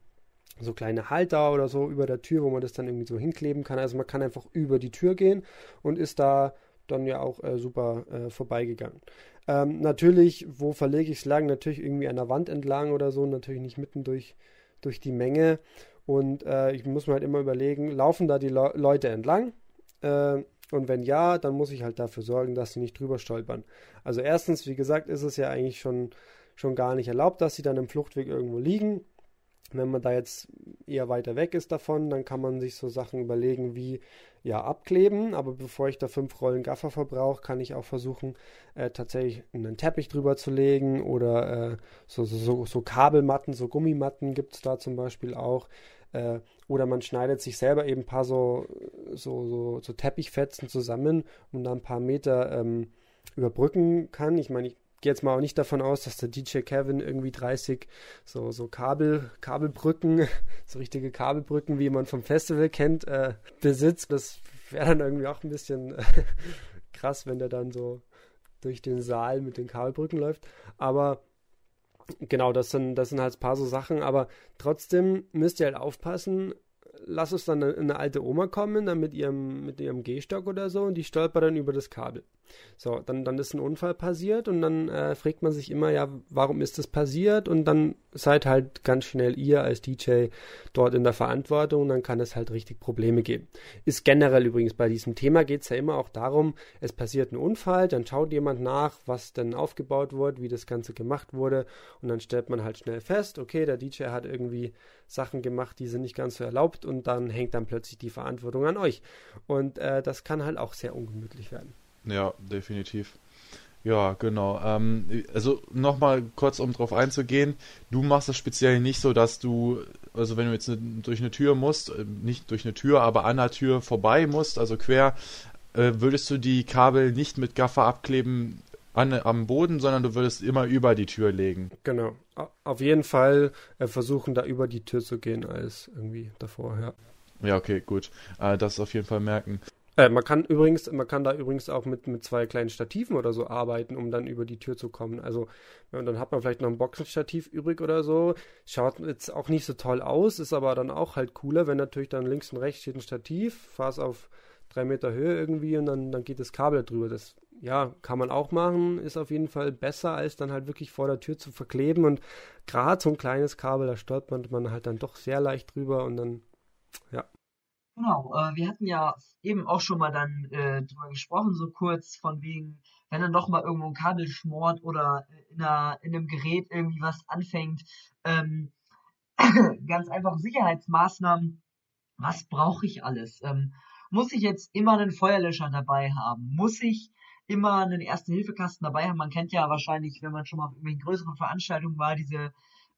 B: so kleine Halter oder so über der Tür, wo man das dann irgendwie so hinkleben kann. Also man kann einfach über die Tür gehen und ist da dann ja auch äh, super äh, vorbeigegangen. Ähm, natürlich, wo verlege ich es lang? Natürlich irgendwie an der Wand entlang oder so, natürlich nicht mitten durch, durch die Menge. Und äh, ich muss mir halt immer überlegen, laufen da die Le Leute entlang? Und wenn ja, dann muss ich halt dafür sorgen, dass sie nicht drüber stolpern. Also erstens, wie gesagt, ist es ja eigentlich schon, schon gar nicht erlaubt, dass sie dann im Fluchtweg irgendwo liegen. Wenn man da jetzt eher weiter weg ist davon, dann kann man sich so Sachen überlegen wie ja abkleben. Aber bevor ich da fünf Rollen Gaffer verbrauche, kann ich auch versuchen, äh, tatsächlich einen Teppich drüber zu legen oder äh, so, so, so, Kabelmatten, so Gummimatten gibt es da zum Beispiel auch. Äh, oder man schneidet sich selber eben ein paar so, so, so, so Teppichfetzen zusammen und dann ein paar Meter ähm, überbrücken kann. Ich meine, ich gehe jetzt mal auch nicht davon aus, dass der DJ Kevin irgendwie 30 so, so Kabel, Kabelbrücken, [LAUGHS] so richtige Kabelbrücken, wie man vom Festival kennt, äh, besitzt. Das wäre dann irgendwie auch ein bisschen [LAUGHS] krass, wenn der dann so durch den Saal mit den Kabelbrücken läuft. Aber genau, das sind, das sind halt ein paar so Sachen, aber trotzdem müsst ihr halt aufpassen, lass uns dann eine, eine, alte Oma kommen, dann mit ihrem, mit ihrem Gehstock oder so, und die stolpert dann über das Kabel. So, dann, dann ist ein Unfall passiert und dann äh, fragt man sich immer, ja, warum ist das passiert? Und dann seid halt ganz schnell ihr als DJ dort in der Verantwortung und dann kann es halt richtig Probleme geben. Ist generell übrigens bei diesem Thema geht es ja immer auch darum, es passiert ein Unfall, dann schaut jemand nach, was denn aufgebaut wurde, wie das Ganze gemacht wurde und dann stellt man halt schnell fest, okay, der DJ hat irgendwie Sachen gemacht, die sind nicht ganz so erlaubt und dann hängt dann plötzlich die Verantwortung an euch. Und äh, das kann halt auch sehr ungemütlich werden.
C: Ja, definitiv. Ja, genau. Ähm, also nochmal kurz, um drauf einzugehen. Du machst es speziell nicht so, dass du, also wenn du jetzt ne, durch eine Tür musst, äh, nicht durch eine Tür, aber an der Tür vorbei musst, also quer, äh, würdest du die Kabel nicht mit Gaffer abkleben an, am Boden, sondern du würdest immer über die Tür legen.
B: Genau. Auf jeden Fall äh, versuchen, da über die Tür zu gehen, als irgendwie davor, ja.
C: Ja, okay, gut. Äh, das auf jeden Fall merken.
B: Äh, man kann übrigens, man kann da übrigens auch mit, mit zwei kleinen Stativen oder so arbeiten, um dann über die Tür zu kommen. Also dann hat man vielleicht noch ein Boxenstativ übrig oder so. Schaut jetzt auch nicht so toll aus, ist aber dann auch halt cooler, wenn natürlich dann links und rechts steht ein Stativ, fahrst auf drei Meter Höhe irgendwie und dann, dann geht das Kabel drüber. Das ja, kann man auch machen, ist auf jeden Fall besser, als dann halt wirklich vor der Tür zu verkleben. Und gerade so ein kleines Kabel, da stolpert man halt dann doch sehr leicht drüber und dann, ja.
A: Genau, äh, wir hatten ja eben auch schon mal dann äh, drüber gesprochen, so kurz von wegen, wenn dann doch mal irgendwo ein Kabel schmort oder in, einer, in einem Gerät irgendwie was anfängt, ähm, [CLEARS THROAT] ganz einfach Sicherheitsmaßnahmen, was brauche ich alles? Ähm, muss ich jetzt immer einen Feuerlöscher dabei haben? Muss ich immer einen Erste-Hilfe-Kasten dabei haben? Man kennt ja wahrscheinlich, wenn man schon mal auf irgendwelchen größeren Veranstaltungen war, diese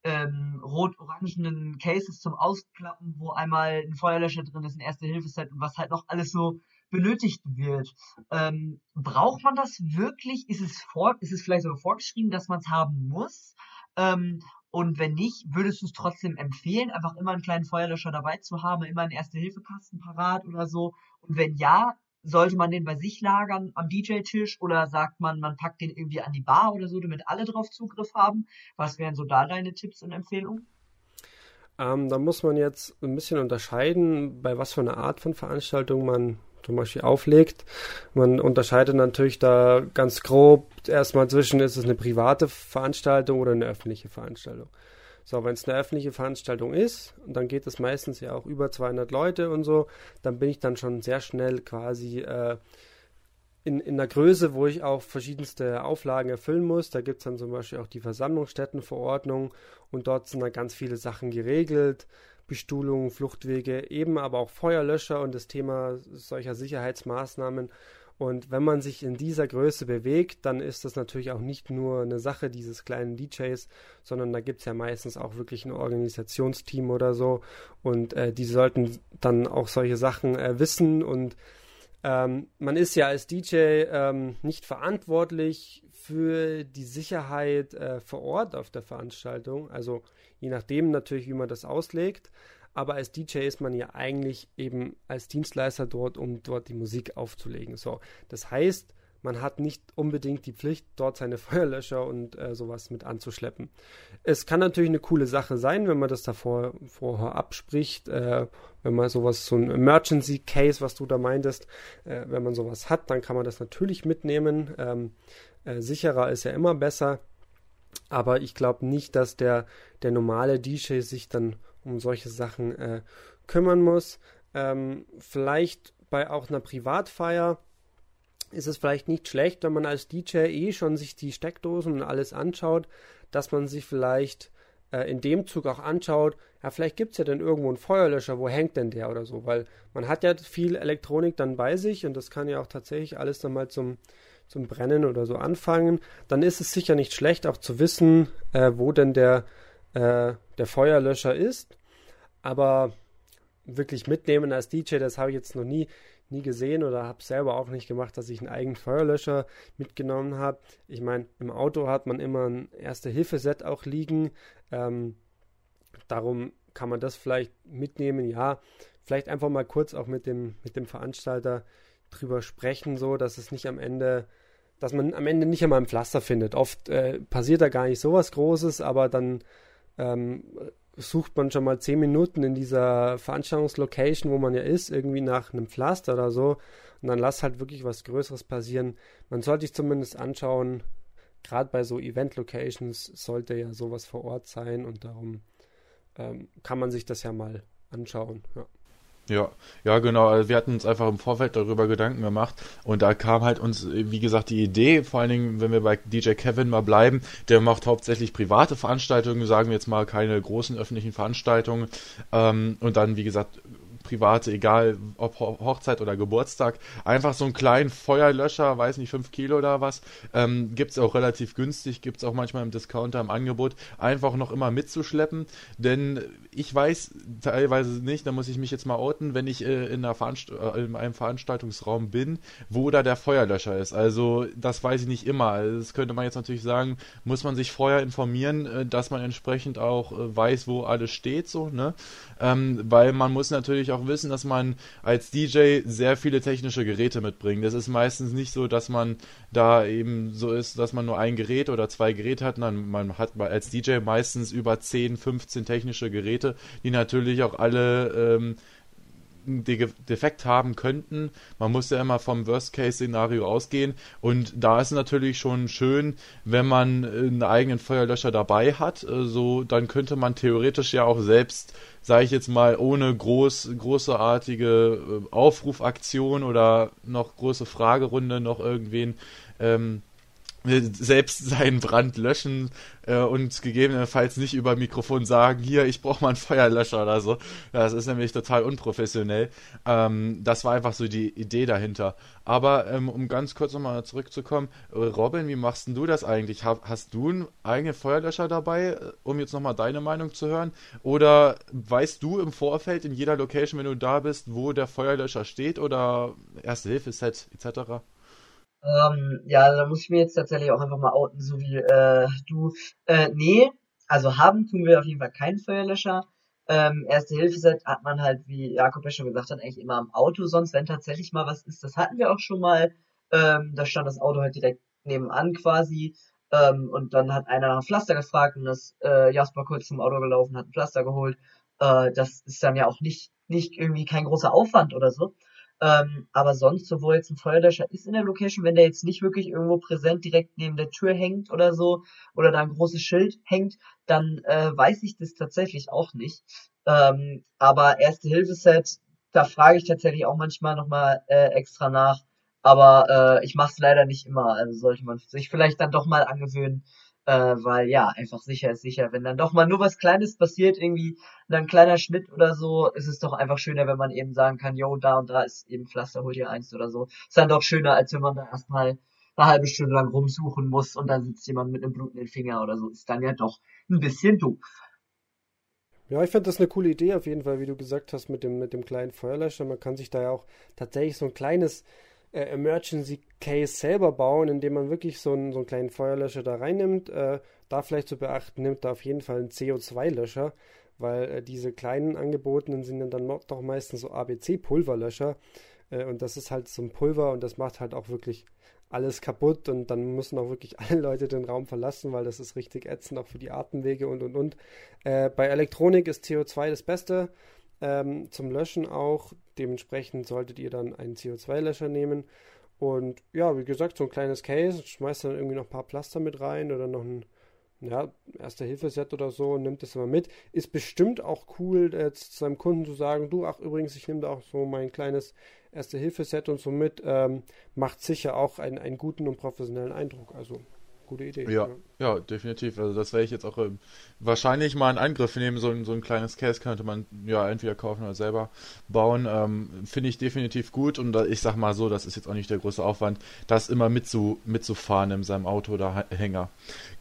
A: ähm, rot-orangenen Cases zum Ausklappen, wo einmal ein Feuerlöscher drin ist, ein Erste-Hilfe-Set und was halt noch alles so benötigt wird. Ähm, braucht man das wirklich? Ist es vor, ist es vielleicht sogar vorgeschrieben, dass man es haben muss? Ähm, Und wenn nicht, würdest du es trotzdem empfehlen, einfach immer einen kleinen Feuerlöscher dabei zu haben, immer einen Erste-Hilfe-Kasten parat oder so? Und wenn ja, sollte man den bei sich lagern am DJ-Tisch oder sagt man, man packt den irgendwie an die Bar oder so, damit alle drauf Zugriff haben? Was wären so da deine Tipps und Empfehlungen?
B: Ähm, da muss man jetzt ein bisschen unterscheiden, bei was für einer Art von Veranstaltung man zum Beispiel auflegt. Man unterscheidet natürlich da ganz grob erstmal zwischen, ist es eine private Veranstaltung oder eine öffentliche Veranstaltung. So, wenn es eine öffentliche Veranstaltung ist, dann geht es meistens ja auch über 200 Leute und so, dann bin ich dann schon sehr schnell quasi äh, in, in der Größe, wo ich auch verschiedenste Auflagen erfüllen muss. Da gibt es dann zum Beispiel auch die Versammlungsstättenverordnung und dort sind dann ganz viele Sachen geregelt. Bestuhlung, Fluchtwege, eben aber auch Feuerlöscher und das Thema solcher Sicherheitsmaßnahmen. Und wenn man sich in dieser Größe bewegt, dann ist das natürlich auch nicht nur eine Sache dieses kleinen DJs, sondern da gibt es ja meistens auch wirklich ein Organisationsteam oder so. Und äh, die sollten dann auch solche Sachen äh, wissen und ähm, man ist ja als DJ ähm, nicht verantwortlich für die Sicherheit äh, vor Ort auf der Veranstaltung, also je nachdem natürlich, wie man das auslegt. Aber als DJ ist man ja eigentlich eben als Dienstleister dort, um dort die Musik aufzulegen. So, das heißt, man hat nicht unbedingt die Pflicht, dort seine [LAUGHS] Feuerlöscher und äh, sowas mit anzuschleppen. Es kann natürlich eine coole Sache sein, wenn man das davor vorher abspricht, äh, wenn man sowas, so ein Emergency Case, was du da meintest, äh, wenn man sowas hat, dann kann man das natürlich mitnehmen. Ähm, äh, sicherer ist ja immer besser. Aber ich glaube nicht, dass der, der normale DJ sich dann um solche Sachen äh, kümmern muss. Ähm, vielleicht bei auch einer Privatfeier ist es vielleicht nicht schlecht, wenn man als DJ eh schon sich die Steckdosen und alles anschaut, dass man sich vielleicht äh, in dem Zug auch anschaut, ja, vielleicht gibt es ja dann irgendwo einen Feuerlöscher, wo hängt denn der oder so, weil man hat ja viel Elektronik dann bei sich und das kann ja auch tatsächlich alles dann mal zum, zum Brennen oder so anfangen. Dann ist es sicher nicht schlecht, auch zu wissen, äh, wo denn der, äh, der Feuerlöscher ist, aber wirklich mitnehmen als DJ, das habe ich jetzt noch nie nie gesehen oder habe selber auch nicht gemacht, dass ich einen eigenen Feuerlöscher mitgenommen habe. Ich meine, im Auto hat man immer ein Erste-Hilfe-Set auch liegen. Ähm, darum kann man das vielleicht mitnehmen. Ja, vielleicht einfach mal kurz auch mit dem, mit dem Veranstalter drüber sprechen, so dass es nicht am Ende, dass man am Ende nicht einmal ein Pflaster findet. Oft äh, passiert da gar nicht so was Großes, aber dann ähm, sucht man schon mal zehn Minuten in dieser Veranstaltungslocation, wo man ja ist, irgendwie nach einem Pflaster oder so. Und dann lass halt wirklich was Größeres passieren. Man sollte sich zumindest anschauen, gerade bei so Event-Locations sollte ja sowas vor Ort sein und darum ähm, kann man sich das ja mal anschauen. Ja.
C: Ja, ja, genau. Also wir hatten uns einfach im Vorfeld darüber Gedanken gemacht und da kam halt uns, wie gesagt, die Idee, vor allen Dingen, wenn wir bei DJ Kevin mal bleiben, der macht hauptsächlich private Veranstaltungen, sagen wir jetzt mal keine großen öffentlichen Veranstaltungen ähm, und dann, wie gesagt, private, egal ob Hochzeit oder Geburtstag, einfach so einen kleinen Feuerlöscher, weiß nicht, 5 Kilo oder was, ähm, gibt es auch relativ günstig, gibt es auch manchmal im Discounter im Angebot, einfach noch immer mitzuschleppen, denn ich weiß teilweise nicht, da muss ich mich jetzt mal outen, wenn ich äh, in, Veranst äh, in einem Veranstaltungsraum bin, wo da der Feuerlöscher ist. Also das weiß ich nicht immer. Also, das könnte man jetzt natürlich sagen, muss man sich vorher informieren, äh, dass man entsprechend auch äh, weiß, wo alles steht, so, ne? Ähm, weil man muss natürlich auch wissen, dass man als DJ sehr viele technische Geräte mitbringt. Es ist meistens nicht so, dass man da eben so ist, dass man nur ein Gerät oder zwei Geräte hat. Nein, man hat als DJ meistens über 10, 15 technische Geräte, die natürlich auch alle ähm, Defekt haben könnten. Man muss ja immer vom Worst-Case-Szenario ausgehen. Und da ist natürlich schon schön, wenn man einen eigenen Feuerlöscher dabei hat. So, also, dann könnte man theoretisch ja auch selbst, sage ich jetzt mal, ohne groß, großartige äh, Aufrufaktion oder noch große Fragerunde noch irgendwen ähm, selbst seinen Brand löschen äh, und gegebenenfalls nicht über Mikrofon sagen, hier, ich brauche mal einen Feuerlöscher oder so. Das ist nämlich total unprofessionell. Ähm, das war einfach so die Idee dahinter. Aber ähm, um ganz kurz nochmal zurückzukommen, Robin, wie machst du das eigentlich? Ha hast du einen eigenen Feuerlöscher dabei, äh, um jetzt nochmal deine Meinung zu hören? Oder weißt du im Vorfeld in jeder Location, wenn du da bist, wo der Feuerlöscher steht oder Erste-Hilfe-Set etc.?
A: Ähm, ja, da muss ich mir jetzt tatsächlich auch einfach mal outen, so wie äh, du. Äh, nee, also haben tun wir auf jeden Fall keinen Feuerlöscher. Ähm, Erste-Hilfe-Set hat man halt, wie Jakob ja schon gesagt hat, eigentlich immer am Auto. Sonst, wenn tatsächlich mal was ist, das hatten wir auch schon mal. Ähm, da stand das Auto halt direkt nebenan quasi. Ähm, und dann hat einer nach Pflaster gefragt und das äh, Jasper kurz zum Auto gelaufen, hat ein Pflaster geholt. Äh, das ist dann ja auch nicht, nicht irgendwie kein großer Aufwand oder so. Ähm, aber sonst, sowohl jetzt ein Feuerlöscher ist in der Location, wenn der jetzt nicht wirklich irgendwo präsent direkt neben der Tür hängt oder so, oder da ein großes Schild hängt, dann äh, weiß ich das tatsächlich auch nicht. Ähm, aber Erste-Hilfe-Set, da frage ich tatsächlich auch manchmal nochmal äh, extra nach. Aber äh, ich mache es leider nicht immer. Also sollte man sich vielleicht dann doch mal angewöhnen, äh, weil ja, einfach sicher ist sicher. Wenn dann doch mal nur was Kleines passiert, irgendwie ein kleiner Schnitt oder so, ist es doch einfach schöner, wenn man eben sagen kann, yo, da und da ist eben Pflaster, hol dir eins oder so. Ist dann doch schöner, als wenn man da erstmal eine halbe Stunde lang rumsuchen muss und dann sitzt jemand mit einem blutenden Finger oder so. Ist dann ja doch ein bisschen doof.
B: Ja, ich finde das eine coole Idee auf jeden Fall, wie du gesagt hast, mit dem, mit dem kleinen Feuerlöscher. Man kann sich da ja auch tatsächlich so ein kleines äh, Emergency Case selber bauen, indem man wirklich so einen, so einen kleinen Feuerlöscher da reinnimmt. Äh, da vielleicht zu beachten, nimmt da auf jeden Fall einen CO2-Löscher, weil äh, diese kleinen angebotenen sind dann doch meistens so ABC-Pulverlöscher. Äh, und das ist halt so ein Pulver und das macht halt auch wirklich alles kaputt und dann müssen auch wirklich [LAUGHS] alle Leute den Raum verlassen, weil das ist richtig ätzend, auch für die Atemwege und und und. Äh, bei Elektronik ist CO2 das Beste ähm, zum Löschen auch. Dementsprechend solltet ihr dann einen CO2-Löscher nehmen. Und ja, wie gesagt, so ein kleines Case, schmeißt dann irgendwie noch ein paar Plaster mit rein oder noch ein ja, Erste-Hilfe-Set oder so, nimmt das immer mit. Ist bestimmt auch cool, jetzt seinem Kunden zu sagen, du, ach übrigens, ich nehme da auch so mein kleines Erste-Hilfe-Set und so mit. Ähm, macht sicher auch einen, einen guten und professionellen Eindruck. Also gute Idee.
C: Ja, ja, definitiv. Also das werde ich jetzt auch äh, wahrscheinlich mal in Angriff nehmen. So ein, so ein kleines Case könnte man ja entweder kaufen oder selber bauen. Ähm, Finde ich definitiv gut und da, ich sag mal so, das ist jetzt auch nicht der große Aufwand, das immer mitzu, mitzufahren in seinem Auto oder Hänger.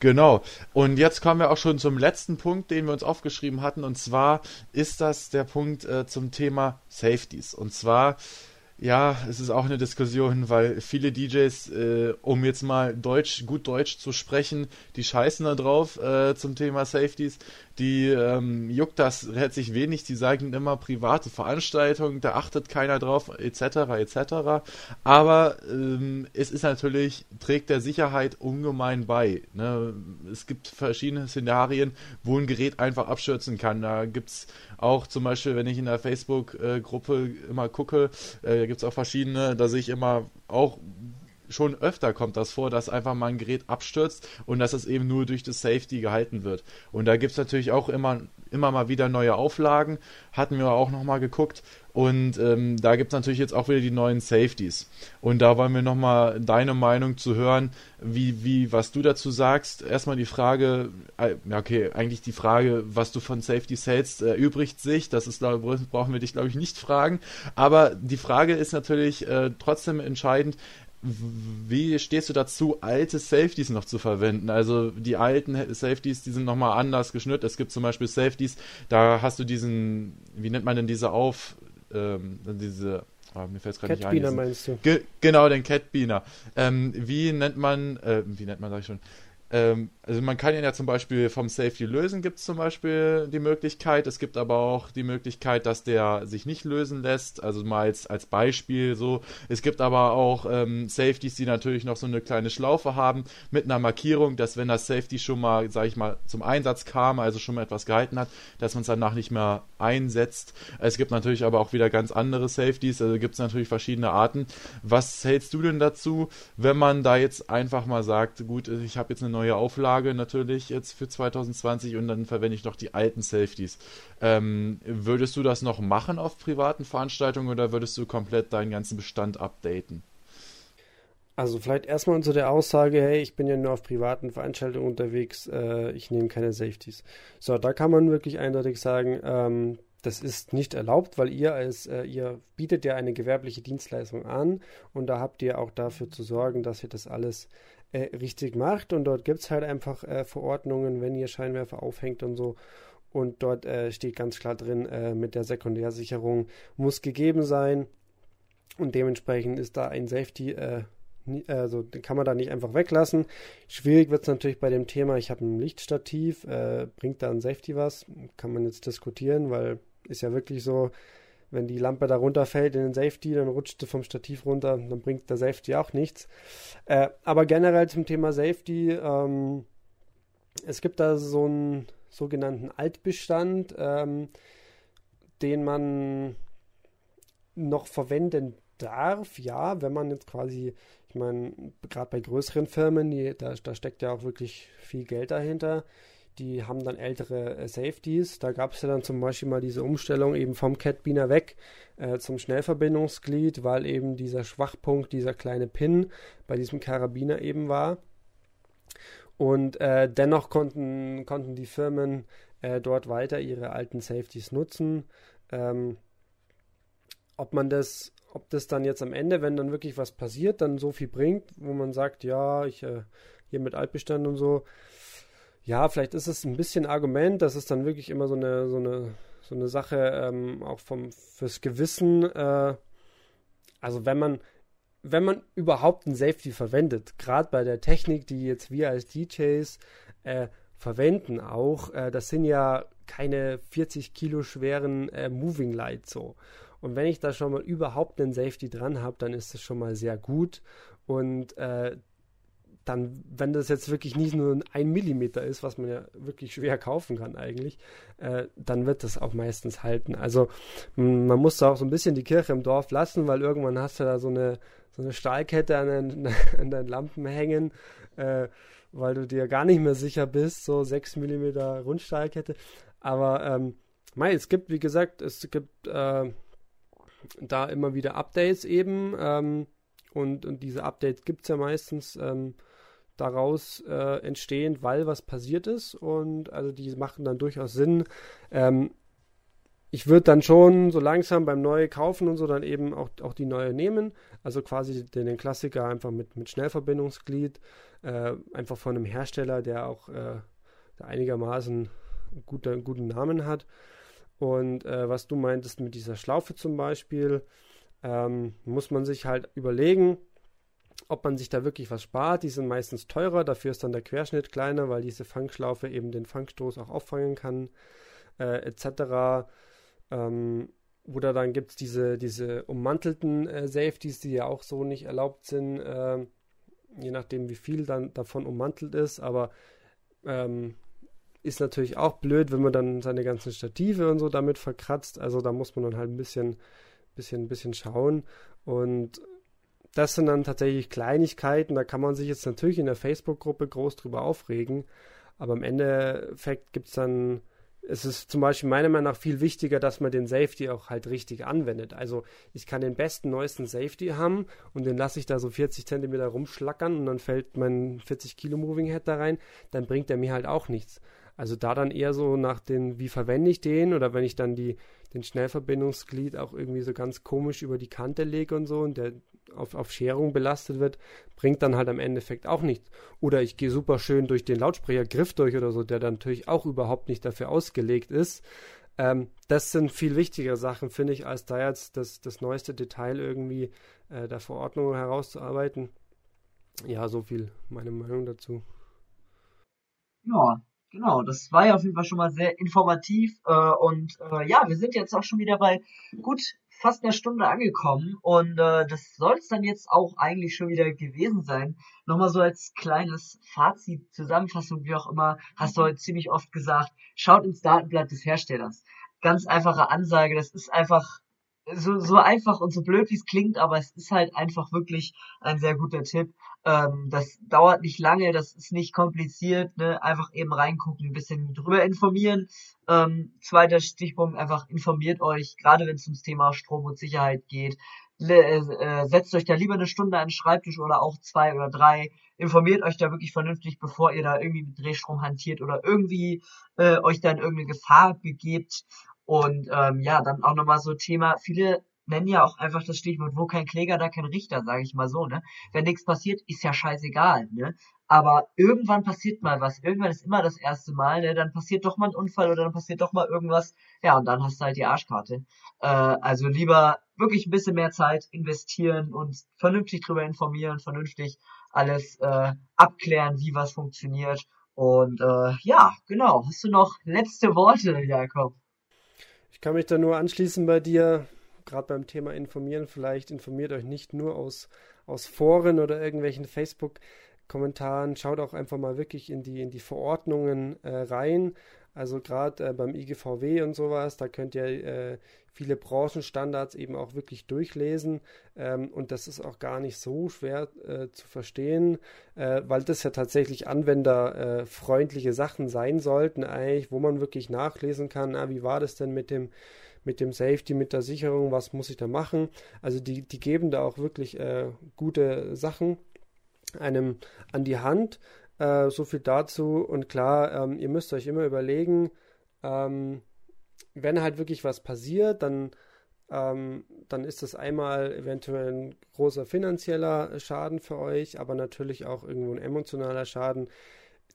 C: Genau. Und jetzt kommen wir auch schon zum letzten Punkt, den wir uns aufgeschrieben hatten. Und zwar ist das der Punkt äh, zum Thema Safeties. Und zwar ja, es ist auch eine Diskussion, weil viele DJs, äh, um jetzt mal Deutsch, gut Deutsch zu sprechen, die scheißen da drauf äh, zum Thema Safeties die ähm, juckt das herzlich wenig, die sagen immer private Veranstaltungen, da achtet keiner drauf, etc., etc. Aber ähm, es ist natürlich, trägt der Sicherheit ungemein bei. Ne? Es gibt verschiedene Szenarien, wo ein Gerät einfach abstürzen kann. Da gibt es auch zum Beispiel, wenn ich in der Facebook-Gruppe immer gucke, äh, gibt es auch verschiedene, da sehe ich immer auch schon öfter kommt das vor, dass einfach mal ein Gerät abstürzt und dass es eben nur durch das Safety gehalten wird. Und da gibt es natürlich auch immer, immer mal wieder neue Auflagen, hatten wir auch nochmal geguckt. Und ähm, da gibt es natürlich jetzt auch wieder die neuen Safeties. Und da wollen wir nochmal deine Meinung zu hören, wie, wie, was du dazu sagst. Erstmal die Frage, äh, okay, eigentlich die Frage, was du von Safeties hältst, erübrigt sich. Das ist, glaube brauchen wir dich, glaube ich, nicht fragen. Aber die Frage ist natürlich äh, trotzdem entscheidend, wie stehst du dazu, alte Safeties noch zu verwenden? Also die alten Safeties, die sind nochmal anders geschnürt. Es gibt zum Beispiel Safeties, da hast du diesen, wie nennt man denn diese auf, ähm, diese, oh, mir fällt es gerade nicht ein. Diesen, meinst du? Ge genau, den Catbeaner. Ähm, wie nennt man, äh, wie nennt man, sag ich schon, ähm, also man kann ihn ja zum Beispiel vom Safety lösen, gibt es zum Beispiel die Möglichkeit. Es gibt aber auch die Möglichkeit, dass der sich nicht lösen lässt. Also mal als, als Beispiel so. Es gibt aber auch ähm, Safeties, die natürlich noch so eine kleine Schlaufe haben mit einer Markierung, dass wenn das Safety schon mal, sag ich mal, zum Einsatz kam, also schon mal etwas gehalten hat, dass man es danach nicht mehr einsetzt. Es gibt natürlich aber auch wieder ganz andere Safeties, also gibt es natürlich verschiedene Arten. Was hältst du denn dazu, wenn man da jetzt einfach mal sagt, gut, ich habe jetzt eine neue Auflage natürlich jetzt für 2020 und dann verwende ich noch die alten Safeties. Ähm, würdest du das noch machen auf privaten Veranstaltungen oder würdest du komplett deinen ganzen Bestand updaten?
B: Also vielleicht erstmal zu der Aussage, hey, ich bin ja nur auf privaten Veranstaltungen unterwegs, äh, ich nehme keine Safeties. So, da kann man wirklich eindeutig sagen, ähm, das ist nicht erlaubt, weil ihr als äh, ihr bietet ja eine gewerbliche Dienstleistung an und da habt ihr auch dafür zu sorgen, dass ihr das alles äh, richtig macht. Und dort gibt es halt einfach äh, Verordnungen, wenn ihr Scheinwerfer aufhängt und so. Und dort äh, steht ganz klar drin, äh, mit der Sekundärsicherung muss gegeben sein. Und dementsprechend ist da ein Safety äh, also kann man da nicht einfach weglassen. Schwierig wird es natürlich bei dem Thema, ich habe ein Lichtstativ, äh, bringt da ein Safety was? Kann man jetzt diskutieren, weil ist ja wirklich so, wenn die Lampe da runterfällt in den Safety, dann rutscht sie vom Stativ runter, dann bringt der Safety auch nichts. Äh, aber generell zum Thema Safety, ähm, es gibt da so einen sogenannten Altbestand, ähm, den man noch verwenden darf, ja, wenn man jetzt quasi, ich meine, gerade bei größeren Firmen, die, da, da steckt ja auch wirklich viel Geld dahinter, die haben dann ältere äh, Safeties. Da gab es ja dann zum Beispiel mal diese Umstellung eben vom Catbeaner weg äh, zum Schnellverbindungsglied, weil eben dieser Schwachpunkt, dieser kleine Pin bei diesem Karabiner eben war. Und äh, dennoch konnten, konnten die Firmen äh, dort weiter ihre alten Safeties nutzen. Ähm, ob man das, ob das dann jetzt am Ende, wenn dann wirklich was passiert, dann so viel bringt, wo man sagt, ja, ich äh, hier mit Altbestand und so, ja, vielleicht ist es ein bisschen Argument, das ist dann wirklich immer so eine, so eine, so eine Sache ähm, auch vom, fürs Gewissen. Äh, also wenn man, wenn man überhaupt ein Safety verwendet, gerade bei der Technik, die jetzt wir als DJs äh, verwenden auch, äh, das sind ja keine 40 Kilo schweren äh, Moving Lights so. Und wenn ich da schon mal überhaupt einen Safety dran habe, dann ist das schon mal sehr gut. Und äh, dann, wenn das jetzt wirklich nicht nur ein Millimeter ist, was man ja wirklich schwer kaufen kann eigentlich, äh, dann wird das auch meistens halten. Also man muss da auch so ein bisschen die Kirche im Dorf lassen, weil irgendwann hast du da so eine, so eine Stahlkette an den, [LAUGHS] an den Lampen hängen, äh, weil du dir gar nicht mehr sicher bist, so 6 Millimeter Rundstahlkette. Aber ähm, mei, es gibt, wie gesagt, es gibt äh, da immer wieder Updates eben. Ähm, und, und diese Updates gibt es ja meistens ähm, daraus äh, entstehend, weil was passiert ist. Und also die machen dann durchaus Sinn. Ähm, ich würde dann schon so langsam beim Neue kaufen und so dann eben auch, auch die neue nehmen. Also quasi den, den Klassiker einfach mit, mit Schnellverbindungsglied. Äh, einfach von einem Hersteller, der auch äh, der einigermaßen gute, einen guten Namen hat. Und äh, was du meintest mit dieser Schlaufe zum Beispiel, ähm, muss man sich halt überlegen, ob man sich da wirklich was spart. Die sind meistens teurer, dafür ist dann der Querschnitt kleiner, weil diese Fangschlaufe eben den Fangstoß auch auffangen kann, äh, etc. Ähm, oder dann gibt es diese, diese ummantelten äh, Safeties, die ja auch so nicht erlaubt sind, äh, je nachdem wie viel dann davon ummantelt ist, aber ähm, ist natürlich auch blöd, wenn man dann seine ganzen Stative und so damit verkratzt. Also da muss man dann halt ein bisschen, bisschen, bisschen schauen. Und das sind dann tatsächlich Kleinigkeiten, da kann man sich jetzt natürlich in der Facebook-Gruppe groß drüber aufregen, aber im Endeffekt gibt es dann, es ist zum Beispiel meiner Meinung nach viel wichtiger, dass man den Safety auch halt richtig anwendet. Also ich kann den besten, neuesten Safety haben und den lasse ich da so 40 Zentimeter rumschlackern und dann fällt mein 40 Kilo Moving Head da rein, dann bringt er mir halt auch nichts. Also da dann eher so nach den, wie verwende ich den oder wenn ich dann die, den Schnellverbindungsglied auch irgendwie so ganz komisch über die Kante lege und so und der auf, auf Scherung belastet wird, bringt dann halt am Endeffekt auch nichts. Oder ich gehe super schön durch den Lautsprechergriff durch oder so, der dann natürlich auch überhaupt nicht dafür ausgelegt ist. Ähm, das sind viel wichtigere Sachen, finde ich, als da jetzt das, das neueste Detail irgendwie äh, der Verordnung herauszuarbeiten. Ja, so viel meine Meinung dazu.
A: Ja, Genau, das war ja auf jeden Fall schon mal sehr informativ. Äh, und äh, ja, wir sind jetzt auch schon wieder bei gut fast einer Stunde angekommen. Und äh, das soll es dann jetzt auch eigentlich schon wieder gewesen sein. Nochmal so als kleines Fazit, Zusammenfassung, wie auch immer, hast du heute ziemlich oft gesagt, schaut ins Datenblatt des Herstellers. Ganz einfache Ansage, das ist einfach so, so einfach und so blöd wie es klingt, aber es ist halt einfach wirklich ein sehr guter Tipp. Ähm, das dauert nicht lange, das ist nicht kompliziert, ne? einfach eben reingucken, ein bisschen drüber informieren. Ähm, zweiter Stichpunkt, einfach informiert euch, gerade wenn es ums Thema Strom und Sicherheit geht. Äh, äh, setzt euch da lieber eine Stunde an den Schreibtisch oder auch zwei oder drei. Informiert euch da wirklich vernünftig, bevor ihr da irgendwie mit Drehstrom hantiert oder irgendwie äh, euch in irgendeine Gefahr begebt. Und ähm, ja, dann auch nochmal so Thema, viele nennen ja auch einfach das Stichwort, wo kein Kläger, da kein Richter, sage ich mal so, ne? Wenn nichts passiert, ist ja scheißegal, ne? Aber irgendwann passiert mal was, irgendwann ist immer das erste Mal, ne? Dann passiert doch mal ein Unfall oder dann passiert doch mal irgendwas, ja, und dann hast du halt die Arschkarte. Äh, also lieber wirklich ein bisschen mehr Zeit investieren und vernünftig darüber informieren, vernünftig alles äh, abklären, wie was funktioniert. Und äh, ja, genau. Hast du noch letzte Worte, Jakob?
B: Ich kann mich da nur anschließen bei dir, gerade beim Thema Informieren. Vielleicht informiert euch nicht nur aus, aus Foren oder irgendwelchen Facebook-Kommentaren. Schaut auch einfach mal wirklich in die, in die Verordnungen äh, rein. Also gerade äh, beim IGVW und sowas, da könnt ihr äh, viele Branchenstandards eben auch wirklich durchlesen. Ähm, und das ist auch gar nicht so schwer äh, zu verstehen, äh, weil das ja tatsächlich anwenderfreundliche Sachen sein sollten, eigentlich, wo man wirklich nachlesen kann, ah, wie war das denn mit dem mit dem Safety, mit der Sicherung, was muss ich da machen? Also die, die geben da auch wirklich äh, gute Sachen einem an die Hand. Äh, so viel dazu. Und klar, ähm, ihr müsst euch immer überlegen, ähm, wenn halt wirklich was passiert, dann, ähm, dann ist das einmal eventuell ein großer finanzieller Schaden für euch, aber natürlich auch irgendwo ein emotionaler Schaden.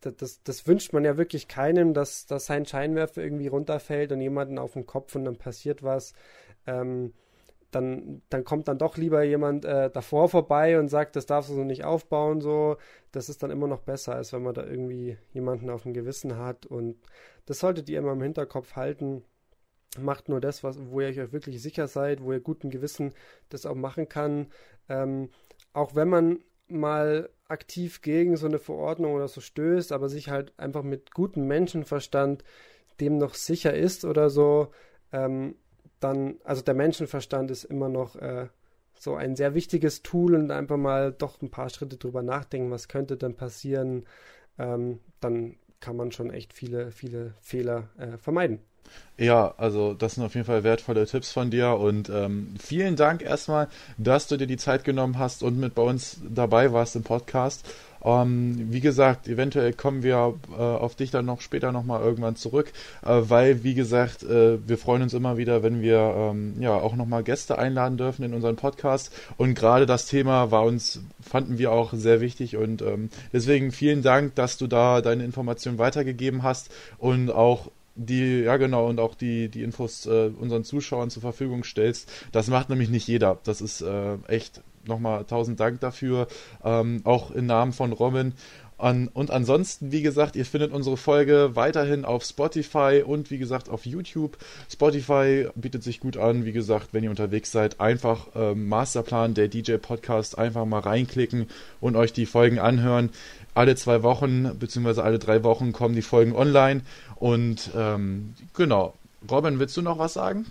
B: Das, das, das, wünscht man ja wirklich keinem, dass, dass sein Scheinwerfer irgendwie runterfällt und jemanden auf den Kopf und dann passiert was. Ähm, dann, dann kommt dann doch lieber jemand äh, davor vorbei und sagt, das darfst du so nicht aufbauen, so. Das ist dann immer noch besser, als wenn man da irgendwie jemanden auf dem Gewissen hat. Und das solltet ihr immer im Hinterkopf halten. Macht nur das, was, wo ihr euch wirklich sicher seid, wo ihr guten Gewissen das auch machen kann. Ähm, auch wenn man mal aktiv gegen so eine Verordnung oder so stößt, aber sich halt einfach mit gutem Menschenverstand dem noch sicher ist oder so, ähm, dann, also der Menschenverstand ist immer noch äh, so ein sehr wichtiges Tool und einfach mal doch ein paar Schritte drüber nachdenken, was könnte denn passieren, ähm, dann kann man schon echt viele, viele Fehler äh, vermeiden.
C: Ja, also das sind auf jeden Fall wertvolle Tipps von dir und ähm, vielen Dank erstmal, dass du dir die Zeit genommen hast und mit bei uns dabei warst im Podcast. Ähm, wie gesagt, eventuell kommen wir äh, auf dich dann noch später nochmal irgendwann zurück, äh, weil, wie gesagt, äh, wir freuen uns immer wieder, wenn wir ähm, ja auch nochmal Gäste einladen dürfen in unseren Podcast. Und gerade das Thema war uns, fanden wir auch sehr wichtig und ähm, deswegen vielen Dank, dass du da deine Informationen weitergegeben hast und auch die, ja genau, und auch die, die Infos äh, unseren Zuschauern zur Verfügung stellst. Das macht nämlich nicht jeder. Das ist äh, echt nochmal tausend Dank dafür, ähm, auch im Namen von Robin. An, und ansonsten, wie gesagt, ihr findet unsere Folge weiterhin auf Spotify und wie gesagt auf YouTube. Spotify bietet sich gut an, wie gesagt, wenn ihr unterwegs seid, einfach ähm, Masterplan, der DJ Podcast, einfach mal reinklicken und euch die Folgen anhören. Alle zwei Wochen beziehungsweise alle drei Wochen kommen die Folgen online und ähm, genau. Robin, willst du noch was sagen?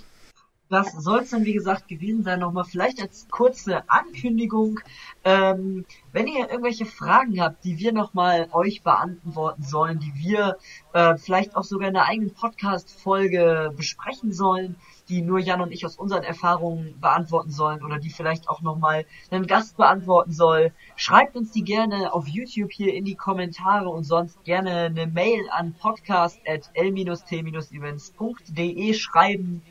A: Das soll es dann, wie gesagt, gewesen sein. Nochmal vielleicht als kurze Ankündigung. Ähm, wenn ihr irgendwelche Fragen habt, die wir nochmal euch beantworten sollen, die wir äh, vielleicht auch sogar in einer eigenen Podcast-Folge besprechen sollen, die nur Jan und ich aus unseren Erfahrungen beantworten sollen oder die vielleicht auch nochmal einen Gast beantworten soll, schreibt uns die gerne auf YouTube hier in die Kommentare und sonst gerne eine Mail an podcast.l-t-events.de schreiben.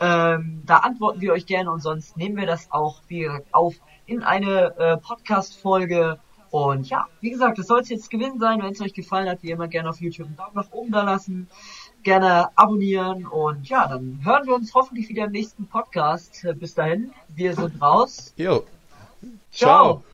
A: Ähm, da antworten wir euch gerne und sonst nehmen wir das auch wie auf in eine äh, Podcast-Folge. Und ja, wie gesagt, das soll es jetzt gewesen sein. Wenn es euch gefallen hat, wie immer gerne auf YouTube einen Daumen nach oben da lassen. Gerne abonnieren und ja, dann hören wir uns hoffentlich wieder im nächsten Podcast. Bis dahin, wir sind raus.
C: Jo. Ciao. Ciao.